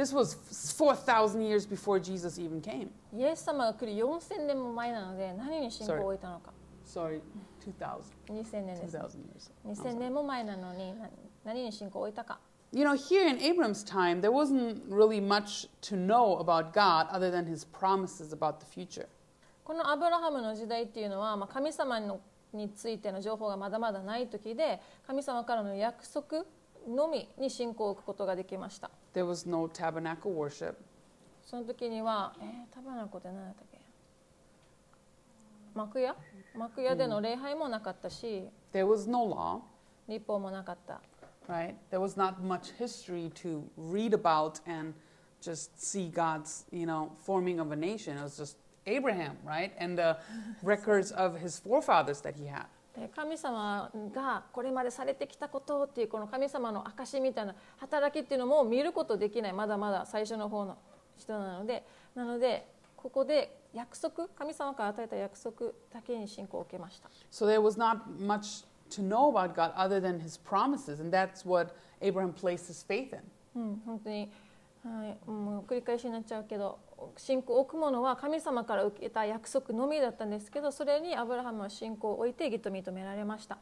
This was 4,000 years before Jesus even came. イエス様が来る4000年も前なので何に信仰を置いたのか Sorry, 2,000. 2000年です2,000 years. 2000年も前なのに何何に信仰を置いたか You know, here in Abram's time, there wasn't really much to know about God other than his promises about the future. このアブラハムの時代っていうのは、まあ、神様のについての情報がまだまだない時で神様からの約束のみに信仰を置くことができました There was no tabernacle worship. その時には、えー、タバナコって何だったっけ幕屋幕屋での礼拝もなかったし、 There was no law, 立法もなかった right? There was not much history to read about and just see God's, you know, forming of a nation. It was just Abraham, right? And the records of his forefathers that he had. で神様がこれまでされてきたことっていうこの神様の証みたいな働きっていうのも見ることできないまだまだ最初の方の人なのでなのでここで約束神様から与えた約束だけに信仰を受けました So there was not much to know about God other than his promises, and that's what Abraham placed his faith in. うん、本当に、はい、もう繰り返しになっちゃうけど信仰を置くものは神様から受けた約束のみだったんですけどそれにアブラハムは信仰を置いて義と認められました。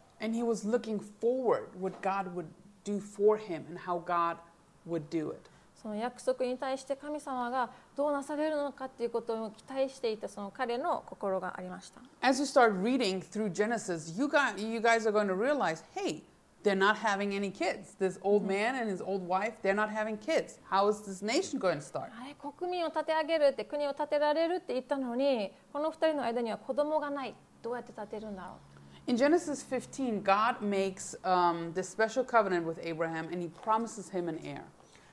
その約束に対して神様がどうなされるのかということを期待していたその彼の心がありました。They're not having any kids. This old man and his old wife, they're not having kids. How is this nation going to start? あれ国民を立て上げるって国を立てられるって言ったのにこの2人の間には子供がないどうやって立てるんだろう In Genesis 15, God makes um, this special covenant with Abraham and he promises him an heir.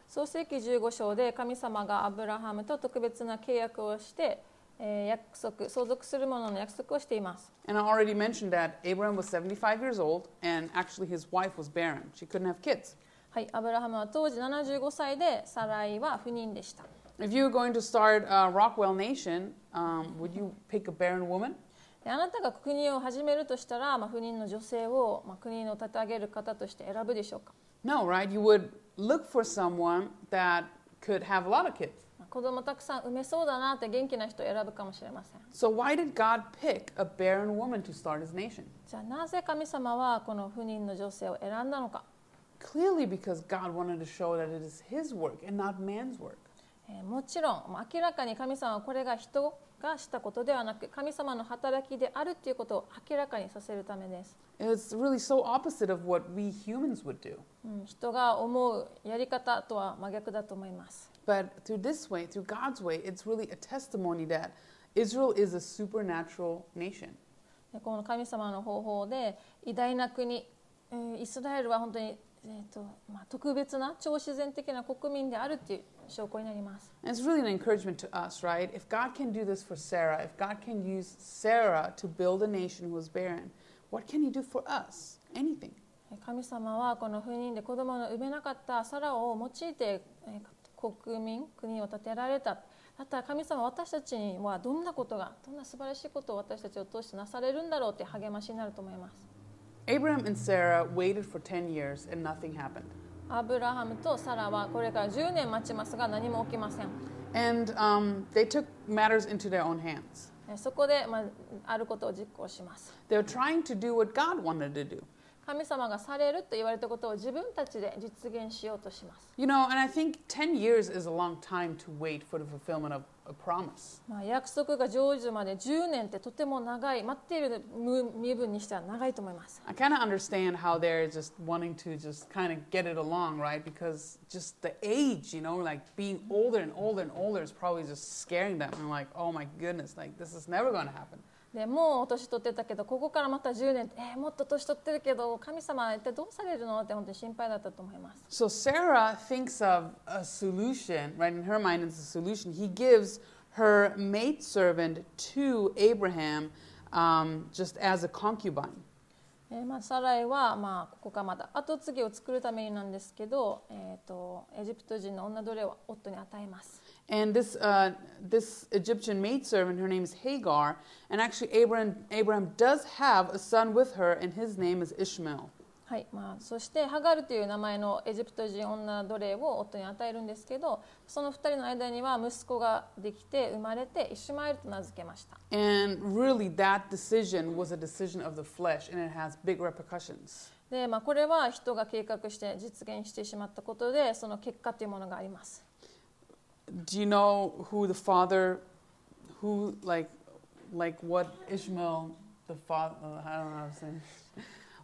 創世記15章で神様がアブラハムと特別な契約をしてえー約束相続するものの約束をしています And I already mentioned that Abraham was 75 years old, and actually his wife was barren. She couldn't have kids. はいアブラハムは当時75歳でサライは不妊でした If you were going to start a Rockwell Nation, um, would you pick a barren woman? であなたが国を始めるとしたら、まあ、不妊の女性を、まあ、国の立て上げる方として選ぶでしょうか No, right? You would look for someone that could have a lot of kids. 子供たくさん産めそうだなって元気な人を選ぶかもしれません。じゃあなぜ神様はこの不妊の女性を選んだのかえもちろん、明らかに神様はこれが人がしたことではなく、神様の働きであるということを明らかにさせるためです。人が思うやり方とは真逆だと思います。But through this way, through God's way, it's really a testimony that Israel is a supernatural nation. この神様の方法で偉大な国、イスラエルは本当に、えーとまあ、特別な超自然的な国民であるという証拠になります。It's really an encouragement to us, right? If God can do this for Sarah, if God can use Sarah to build a nation who was barren, what can He do for us? Anything. 神様はこの不妊で子供の産めなかったサラを用いて国民国を建てられただったら神様は私たちにはどんなことがどんな素晴らしいことを私たちを通してなされるんだろうって励ましになると思います Abraham and Sarah waited for 10 years and nothing happened. アブラハムとサラはこれから10年待ちますが何も起きません And um, they took matters into their own hands. えそこで、まあ、あることを実行します They were trying to do what God wanted to do. 神様がされると言われたことを自分たちで実現しようとします、You know, and I think 10 years is a long time to wait for the fulfillment of a promise. まあ、約束が成就まで10年ってとても長い待っている身分にしては長いと思います I kind of understand how they're just wanting to just kind of get it along, right? Because just the age, you know, like being older and older and older is probably just scaring them. And like, oh my goodness, like this is never going to happen. でもう年取ってたけどここからまた10年えーもっと年取ってるけど神様は一体どうされるのって本当に心配だったと思います So Sarah thinks of a solution, right? In her mind, it's a solution. He gives her maidservant to Abraham um, just as a concubine. えーまあ、サライは、まあ、ここからまた後継ぎを作るためになんですけど、えー、とエジプト人の女奴隷を夫に与えます And this, uh, this Egyptian maidservant, her name is Hagar, and actually Abraham, Abraham does have a son with her, and his name is Ishmael. はいまあ、そしてハガルという名前のエジプト人女奴隷を夫に与えるんですけどその2人の間には息子ができて生まれてイシュマエルと名付けました And really, that decision was a decision of the flesh, and it has big repercussions. で、まあ、これは人が計画して実現してしまったことでその結果というものがあります Do you know who the father, who, like, like what Ishmael, the father, I don't know how to say,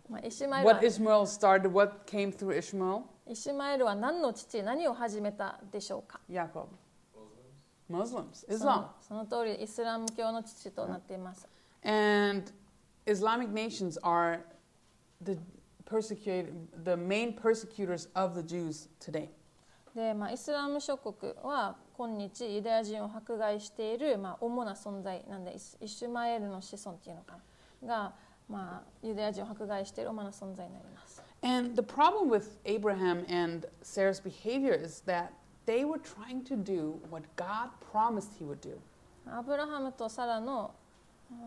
まあ、イシュマエルは what Ishmael started, what came through Ishmael? イシュマエルは何の父何を始めたでしょうか Jacob. Muslims. Muslims, その Islam. その通りイスラム教の父となっています And Islamic nations are the persecuted, the main persecutors of the Jews today. で、まあ、イスラム諸国は今日ユダヤ人を迫害している、まあ、主な存在なんでイシュマエルの子孫っていうのかな？が、まあ、ユダヤ人を迫害している主な存在になります。And the problem with Abraham and Sarah's behavior is that they were trying to do what God promised he would do. アブラハムとサラのうん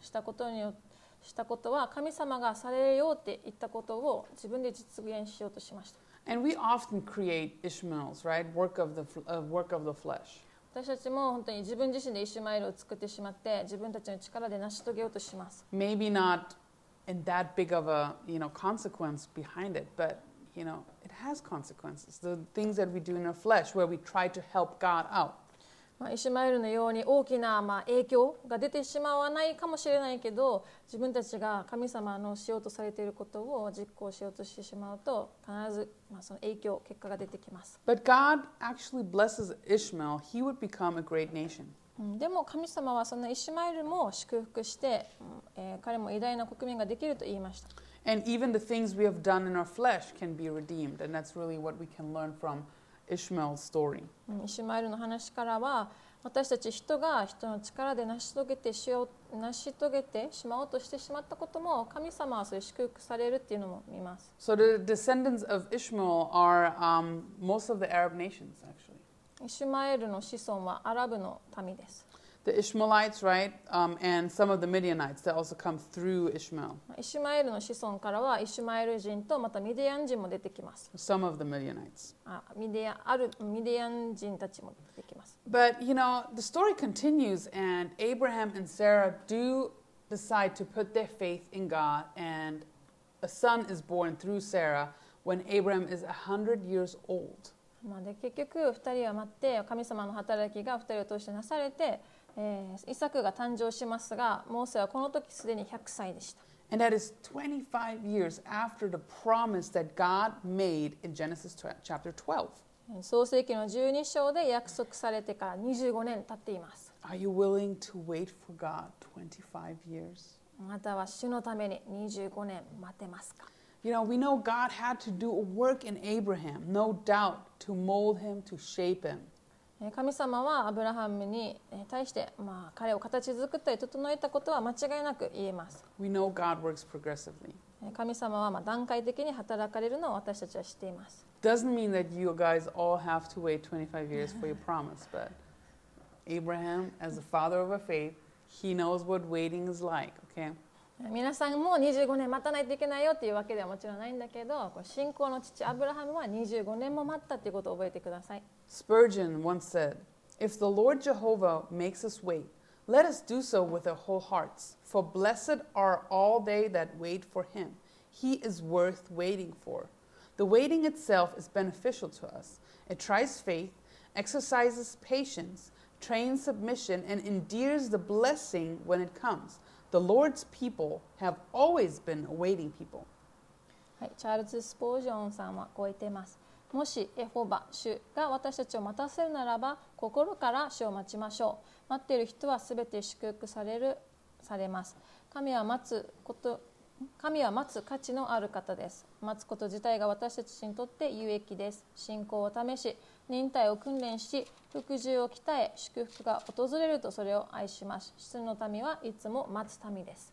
したことによしたことは神様がされようって言ったことを自分で実現しようとしました。And we often create Ishmaels, right? Work of the f- uh, work of the flesh. 私たちも本当に自分自身でイシュマエルを作ってしまって自分たちの力で成し遂げようとします。 Maybe not in that big of a you know consequence behind it, but you know it has consequences. The things that we do in our flesh, where we try to help God out. まあ、イシュマエルのように大きなまあ影響が出てしまわないかもしれないけど自分たちが神様のしようとされていることを実行しようとしてしまうと必ずまあその影響結果が出てきます、But God actually blesses Ishmael. He would become a great nation. うんでも神様はそのイシュマエルも祝福して、うんえー彼も偉大な国民ができると言いました And even the things we have done in our flesh can be redeemed. And that's really what we can learn from Ishmael's story. うんイシュマエルの話からは私たち人が人の力で成し遂げてしよう成し遂げてしまおうとしてしまったことも神様はそれ祝福されるっていうのも見ます。So the descendants of Ishmael are um, most of the Arab nations, actually. イシュマエルの子孫はアラブの民です。The Ishmaelites, right? Um, and some of the Midianites that also come through Ishmael. イシュマエルの子孫からはイシュマエル人とまたミディアン人も出てきます。 Some of the Midianites. あミディアあるミディアン人たちも出てきます。 But, you know, the story continues, and Abraham and Sarah do decide to put their faith in God, and a son is born through Sarah when Abraham is 100 years old. まあ、で結局2人は待って神様の働きが2人を通してなされて、 えーイサクが誕生しますがモーセはこの時すでに100歳でした。And that is 25 years after the promise that God made in Genesis 12, chapter 12. 創世記の12章で約束されてから25年経っています。Are you willing to wait for God 25 years? あなたは主のために25年待てますか You know, we know God had to do a work in Abraham, no doubt, to mold him, to shape him. えー神様はアブラハムにえー対して、まあ、彼を形作ったり整えたことは間違いなく言えます。We know God works progressively. えー神様はまあ段階的に働かれるのを私たちは知っています。Doesn't mean that you guys all have to wait 25 years for your promise, but Abraham, as the father of a faith, he knows what waiting is like, okay? 皆さんも25年待たないといけないよっていうわけではもちろんないんだけど信仰の父アブラハムは25年も待ったっていうことを覚えてください Spurgeon once said, If the Lord Jehovah makes us wait, let us do so with our whole hearts. For blessed are all they that wait for him. He is worth waiting for. The waiting itself is beneficial to us. It tries faith, exercises patience, trains submission, and endears the blessing when it comes. The Lord's people have always been a waiting people. はい、チャールズ・スポージョンさんはこう言っています もしエホバ主が私たちを待たせるならば心から主を待ちましょう。待っている人はすべて祝福されるされます。神は待つこと神は待つ価値のある方です。待つこと自体が私たちにとって有益です。信仰を試し忍耐を訓練し服従を鍛え祝福が訪れるとそれを愛します。主の民はいつも待つ民です。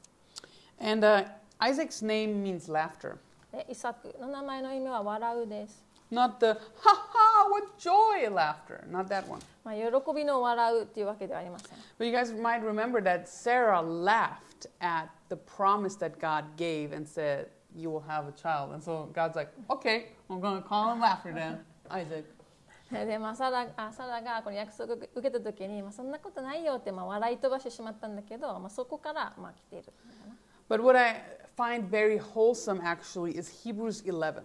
And uh, Isaac's name means laughter. でイサクの名前の意味は笑うです Not the ha ha, what joy laughter. Not that one. まあ、喜びの笑うっていうわけではありません。 But you guys might remember that Sarah laughed at the promise that God gave and said, You will have a child. And so God's like, Okay, I'm going to call him laughter then. Isaac. で、まあ、サラあサラがこの約束を受けた時に、まあ、そんなことないよってまあ笑い飛ばしてしまったんだけど、まあ、そこからまあ来ている。 But what I find very wholesome actually is Hebrews 11.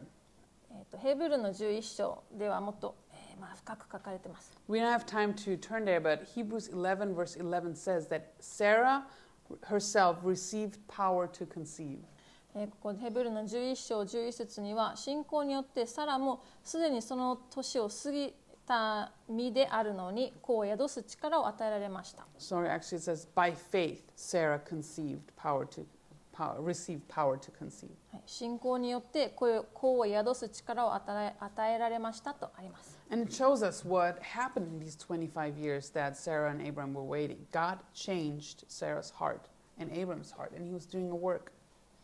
えー、とヘブルの11章ではもっと、えーまあ、深く書かれてます。We don't have time to turn there, but Hebrews 11, verse 11 says that Sarah herself received power to conceive. えーここヘブルの11章11節には信仰によってサラもすでにその年を過ぎた身であるのに子を宿す力を与えられました。Sorry, actually it says, by faith, Sarah conceived power to, power, received power to conceive. はい信仰によって子を宿す力を与え与えられましたとあります。And it shows us what happened in these 25 years that Sarah and Abram were waiting. God changed Sarah's heart and Abram's heart, and he was doing a work.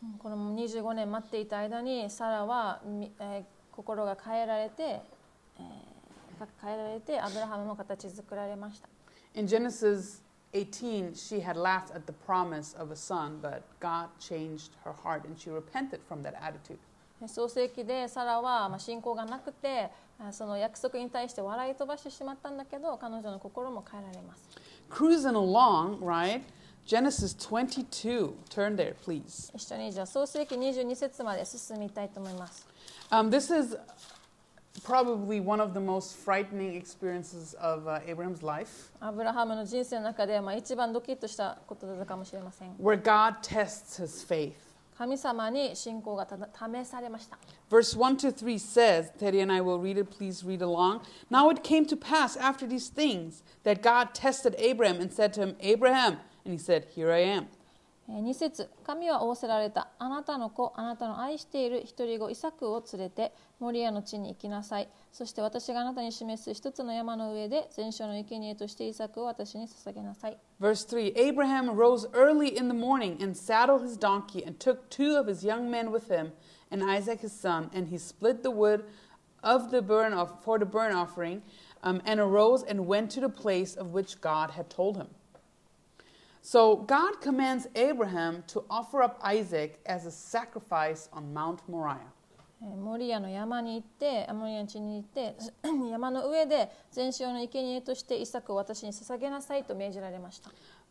うんこの25年待っていた間にサラは、みえー心が変えられて、えー変えられてアブラハムも形作られました。In Genesis 18, she had laughed at the promise of a son, but God changed her heart and she repented from that attitude. で創世記でサラは、まあ、信仰がなくてあその約束に対して笑い飛ばしてしまったんだけど彼女の心も変えられます。Cruising along, right? Genesis 22. Turn there, please. 一緒にじゃあ創世記22節まで進みたいと思います。Um, this is probably one of the most frightening experiences of uh, Abraham's life, アブラハムの人生の中で、まあ、一番ドキッとしたことだったかもしれません。 where God tests his faith. 神様に信仰がただ試されました。 Verse 1 to 3 says, Teddy and I will read it, please read along. Now it came to pass after these things that God tested Abraham and said to him, Abraham. And he said, Here I am. えー2節神は仰せられたあなたの子あなたの愛している一人子イサクを連れてモリアの地に行きなさいそして私があなたに示す一つの山の上で全焼の生贄としてイサクを私に捧げなさい Verse 3 Abraham rose early in the morning and saddled his donkey and took two of his young men with him and Isaac his son, and he split the wood of the burn off- for the burnt offering um, and arose and went to the place of which God had told him. So God commands Abraham to offer up Isaac as a sacrifice on Mount Moriah. えーモリアの山に行ってアモリアの地に行って山の上で全焼の生贄としてイサクを私に捧げなさいと命じられました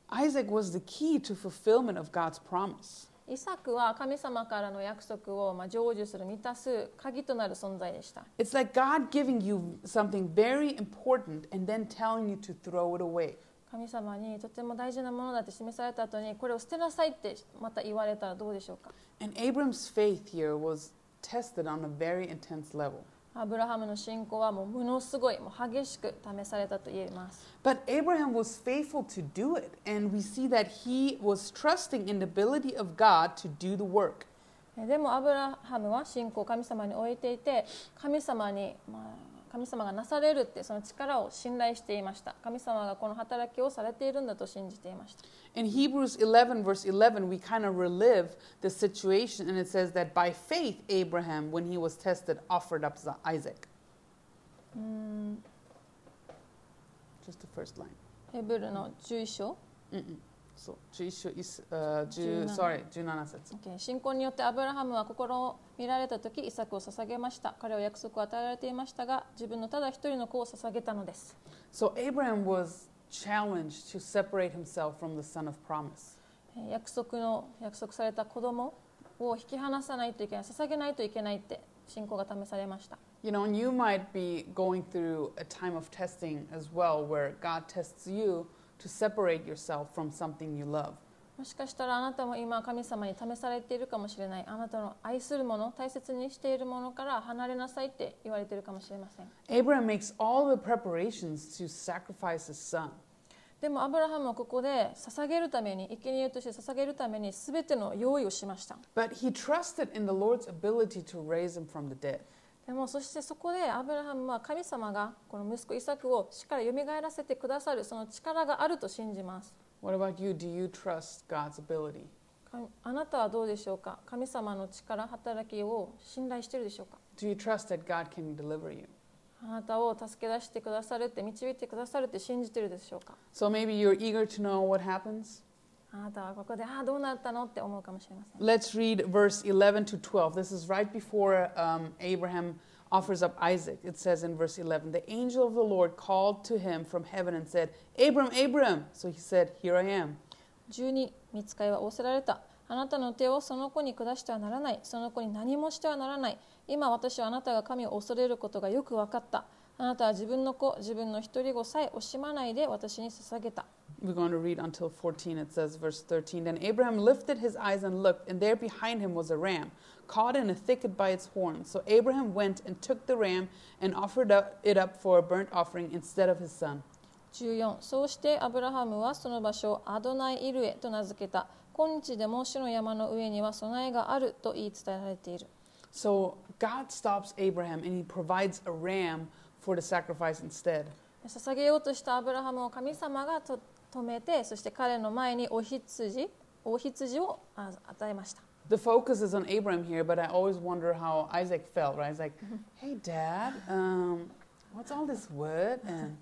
Isaac was the key to fulfillment of God's promise. イサクは神様からの約束をまあ成就する満たす鍵となる存在でした It's like God giving you something very important and then telling you to throw it away. 神様にとても大事なものだって示された後にこれを捨てなさいってまた言われたらどうでしょうか And Abram's faith here was tested on a very intense level. アブラハムの信仰はもうものすごいもう激しく試されたと言えます But Abraham was faithful to do it, and we see that he was trusting in the ability of God to do the work. えでもアブラハムは信仰を神様に置いていて神様に、まあ、神様がなされるってその力を信頼していました神様がこの働きをされているんだと信じていました In Hebrews 11, verse 11, we kind of relive the situation, and it says that by faith, Abraham, when he was tested, offered up Isaac. Just the first line. ヘブルの11章 Mm-mm. So, 11, is, uh, 10 17. sorry, 17節 OK 信仰によってアブラハムは心を見られた時イサクを捧げました彼は約束を与えられていましたが自分のただ一人の子を捧げたのです So Abraham was challenged to separate himself from the son of promise. え約束の約束された子供を引き離さないといけない捧げないといけないって信仰が試されました You know, and you might be going through a time of testing as well where God tests you to separate yourself from something you love. もしかしたらあなたも今神様に試されているかもしれない。あなたの愛するもの大切にしているものから離れなさいって言われてるかもしれません。でもアブラハムはここで捧げるために生贄として捧げるためにすての用意をしました。でもそしてそこでアブラハムは神様がこの息子イサクを死から蘇らせてくださるその力があると信じます What about you? Do you trust God's ability? かあなたはどうでしょうか？神様の力働きを信頼しているでしょうか？Do you trust that God can deliver you? あなたを助け出してくださるって導いてくださるって信じているでしょうか？So maybe you're eager to know what happens? あなたはここでああどうなったのって思うかもしれません Let's read verse 11 to 12. This is right before um, Abraham offers up Isaac. It says in verse 11 The angel of the Lord called to him from heaven and said, Abram, Abram. So he said, Here I am. 12見つかりは仰せられたあなたの手をその子に下してはならないその子に何もしてはならない今私はあなたが神を恐れることがよく分かったあなたは自分の子自分の一人子さえ惜しまないで私に捧げた We're going to read until 14. It says, verse 13 Then Abraham lifted his eyes and looked, and there behind him was a ram, caught in a thicket by its horns. So Abraham went and took the ram and offered up, it up for a burnt offering instead of his son. 14そうしてアブラハムはその場所をアドナイ・イルエと名付けた今日でも主の山の上には備えがあると言い伝えられている So God stops Abraham and he provides a ram for the sacrifice instead. 捧げようとしたアブラハムを神様がと止めてそして彼の前にお羊お羊をあ与えました The focus is on Abraham here, but I always wonder how Isaac felt, right? He's like, hey, dad, um, what's all this wood? And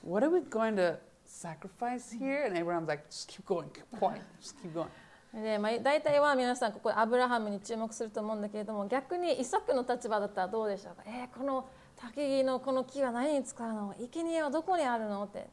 what are we going to sacrifice here? And Abraham's like, just keep going, keep quiet, just keep going. で、まあ、大体は皆さんここでアブラハムに注目すると思うんだけれども逆にイサクの立場だったらどうでしょうかえーこの焚き木のこの木は何に使うの生贄はどこにあるのって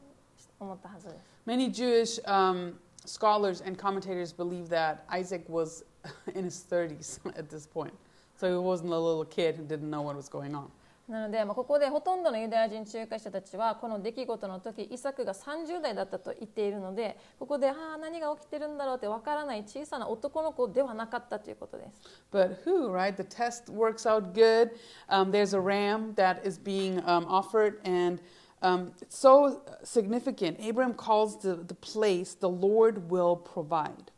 思ったはずです Many Jewish um, scholars and commentators believe that Isaac was in his 30s at this point. So he wasn't a little kid who didn't know what was going on. なので、まあ、ここでほとんどのユダヤ人中華者たちはこの出来事の時イサクが30代だったと言っているのでここでああ何が起きてるんだろうってわからない小さな男の子ではなかったということです。But who, right? The test works out good. Um, there's a ram that is being um, offered, and um, it's so significant. Abraham calls the, the place, the Lord will provide.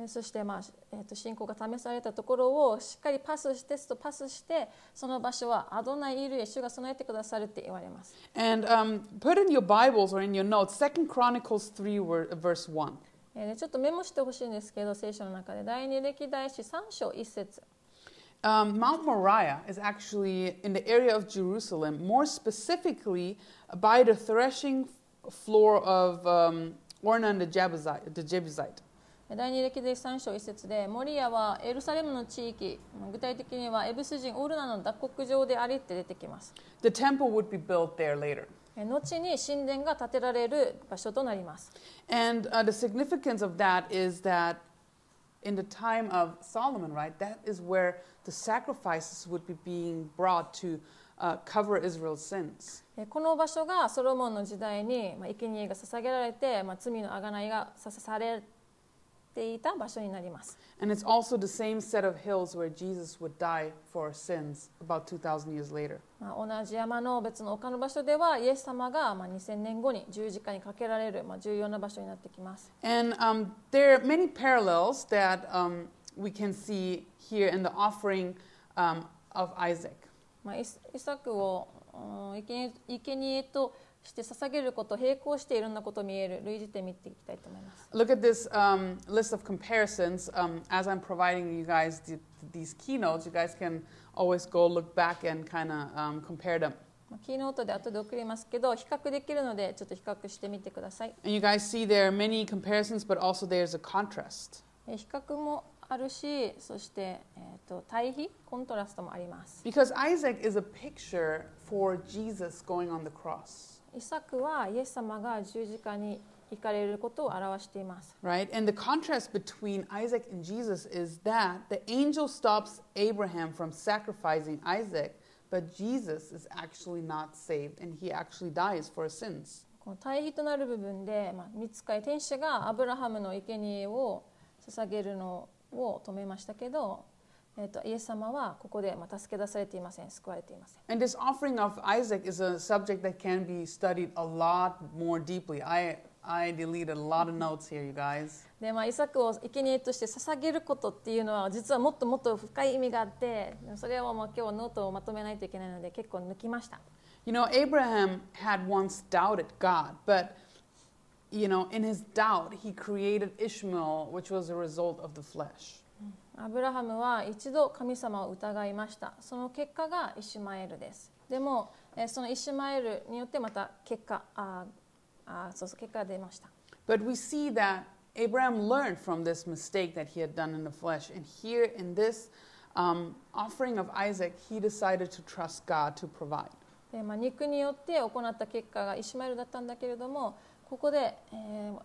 えーそして、まあえー、と信仰が試されたところをしっかりパスしてテストパスしてその場所はアドナイルへ主が備えてくださるって言われます。And um, put in your Bibles or in your notes, Second Chronicles 3, wor- verse 1. えーでちょっとメモしてほしいんですけど聖書の中で第二歴代史3章1節 Um, Mount Moriah is actually in the area of Jerusalem, more specifically by the threshing floor of um, Ornan the Jebusite. The Jebusite. 第二歴代3章1節でモリアはエルサレムの地域具体的にはエブス人オルナの脱穀場でありって出てきます The temple would be built there later. えー後に神殿が建てられる場所となります And uh, the significance of that is that in the time of Solomon, right, that is where the sacrifices would be being brought to uh, cover Israel's sins. えーこの場所がソロモンの時代に、まあ、生贄が捧げられて、まあ、罪の贖いがさされていた場所になります And it's also the same set of hills where Jesus would die for our sins about 2,000 years later. まあ、同じ山の別の他の場所ではイエス様がまあ2000年後に十字架にかけられるまあ重要な場所になってきます And um, there are many parallels that um, we can see here in the offering um, of Isaac. まあ、イサクを生贄として捧げること並行していろんなこと見える類似点見ていきたいと思います Look at this um, list of comparisons. Um, as I'm providing you guys the, these keynotes, you guys can always go look back and kind of um, compare them. まあ、キーノートで後で送りますけど比較できるのでちょっと比較してみてください And you guys see there are many comparisons, but also there's a contrast. え比較もあるしそして、えー、と対比コントラストもあります Because Isaac is a picture for Jesus going on the cross. イサクはイエス様が十字架に行かれることを表しています Right? And the contrast between Isaac and Jesus is that the angel stops Abraham from sacrificing Isaac, but Jesus is actually not saved and he actually dies for his sins. この対比となる部分で、まあ、見つかり天使がアブラハムの生贄を捧げるのを止めましたけど、えー、とイエス様はここでまあ助け出されていません救われていません And this offering of Isaac is a subject that can be studied a lot more deeply. I, I deleted a lot of notes here, you guys. で、まあ、イサクを生贄として捧げることっていうのは実はもっともっと深い意味があってそれをもう今日はノートをまとめないといけないので結構抜きました You know, Abraham had once doubted God, but, you know, in his doubt, he created Ishmael, which was a result of the flesh. アブラハムは一度神様を疑いましたその結果がイシュマエルですでもえーそのイシュマエルによってまた結果ああそうそう結果が出ました But we see that Abraham learned from this mistake that he had done in the flesh. And here in this um, offering of Isaac, he decided to trust God to provide. で、まあ、肉によって行った結果がイシュマエルだったんだけれどもここで、えー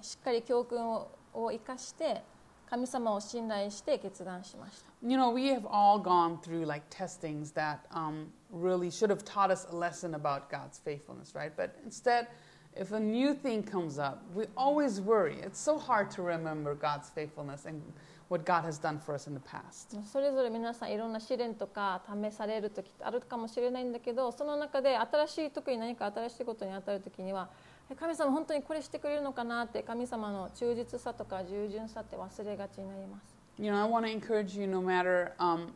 しっかり教訓をを生かして神様を信頼して決断しました You know, we have all gone through like testings that um, really should have taught us a lesson about God's faithfulness, right? But instead, if a new thing comes up, we always worry. It's so hard to remember God's faithfulness and what God has done for us in the past. それぞれ皆さんいろんな試練とか試される時あるかもしれないんだけどその中で新しい特に何か新しいことに当たる時にはえ神様本当にこれしてくれるのかなって神様の忠実さとか従順さって忘れがちになります You know, I want to encourage you no matter um,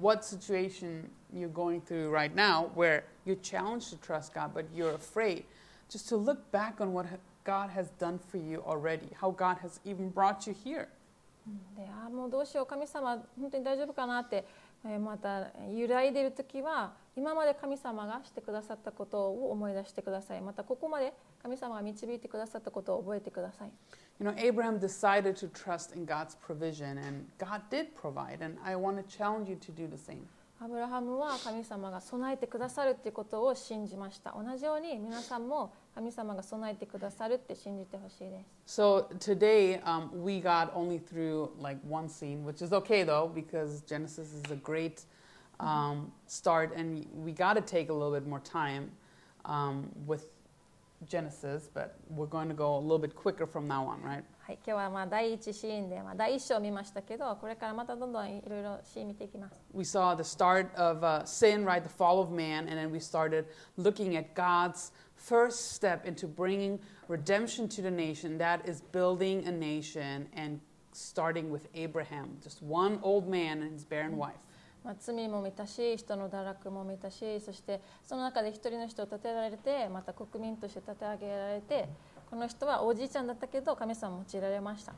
what situation you're going through right now where you're challenged to trust God, but you're afraid, just to look back on what ha- God has done for you already, how God has even brought you here. でああもうどうしよう神様本当に大丈夫かなって、えーまた揺らいでいる時は今まで神様がしてくださったことを思い出してくださいまたここまで神様が導いてくださったことを覚えてください You know, Abraham decided to trust in God's provision, and God did provide, and I want to challenge you to do the same. アブラハムは神様が備えてくださるっていうことを信じました同じように皆さんも神様が備えてくださるって信じてほしいです So today um, we got only through like one scene, which is okay though, because Genesis is a great um, start, and we got to take a little bit more time um, with Genesis, but we're going to go a little bit quicker from now on, right? はい、今日はまあ第一シーンで、まあ、第一章を見ましたけどこれからまたどんどんいろいろシーン見ていきます We saw the start of uh, sin, right? The fall of man, and then we started looking at God's first step into bringing redemption to the nation. That is building a nation and starting with Abraham, just one old man and his barren wife. まあ、罪も見たし人の堕落も見たしそしてその中で一人の人を立てられてまた国民として立て上げられてこの人はおじいちゃんだったけど神様を用いられました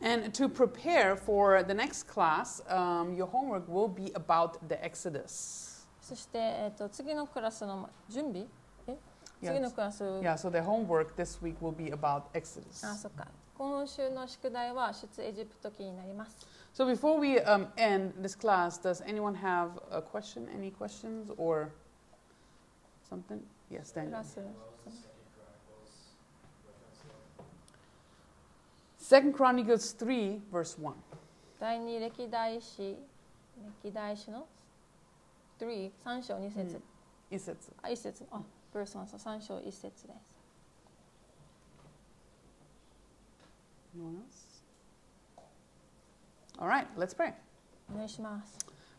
And to prepare for the next class, um, your homework will be about the Exodus. そして、えー、と次のクラスの準備？え？Yes. 次のクラス？Yeah, so the homework this week will be about Exodus. あそっか今週の宿題は出エジプト記になります So before we um, end this class, does anyone have a question? Any questions or something? Yes, ク Daniel. ラス Second Chronicles 3, verse 1. 第二歴代史歴代史の3 3章2節、 It says, あ1節あブルースマンさん3章1節です no one else? All right, let's pray.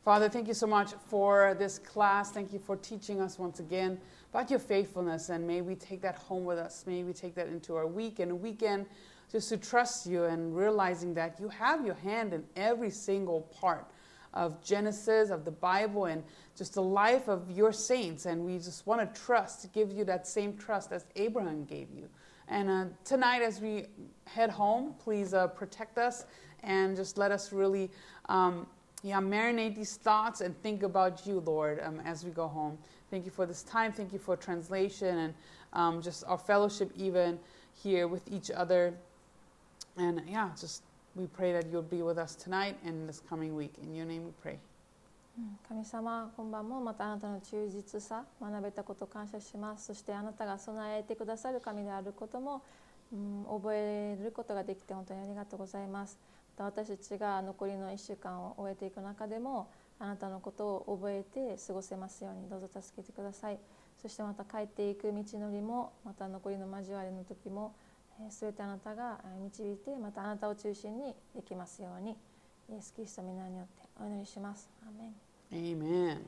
Father, thank you so much for this class. Thank you for teaching us once again about your faithfulness. And may we take that home with us. May we take that into our week and weekend just to trust you and realizing that you have your hand in every single part of Genesis, of the Bible, and just the life of your saints. And we just want to trust, give you that same trust as Abraham gave you. And uh, tonight, as we head home, please uh, protect us and just let us really. Um, yeah, marinate these thoughts and think about you, Lord, um, as we go home. Thank you for this time. Thank you for translation and um, just our fellowship, even here with each other. And yeah, just we pray that you'll be with us tonight and this coming week. In your name we pray. 神様今晩もまたあなたの忠実さ学べたこと感謝します。そしてあなたが備えてくださる神であることも、うん、覚えることができて本当にありがとうございます。また私たちが残りの1週間を終えていく中でもあなたのことを覚えて過ごせますようにどうぞ助けてください。そしてまた帰っていく道のりもまた残りの交わりの時もえー全てあなたが導いてまたあなたを中心にできますようにイエス・キリスト皆によってお祈りします。アメン。Amen.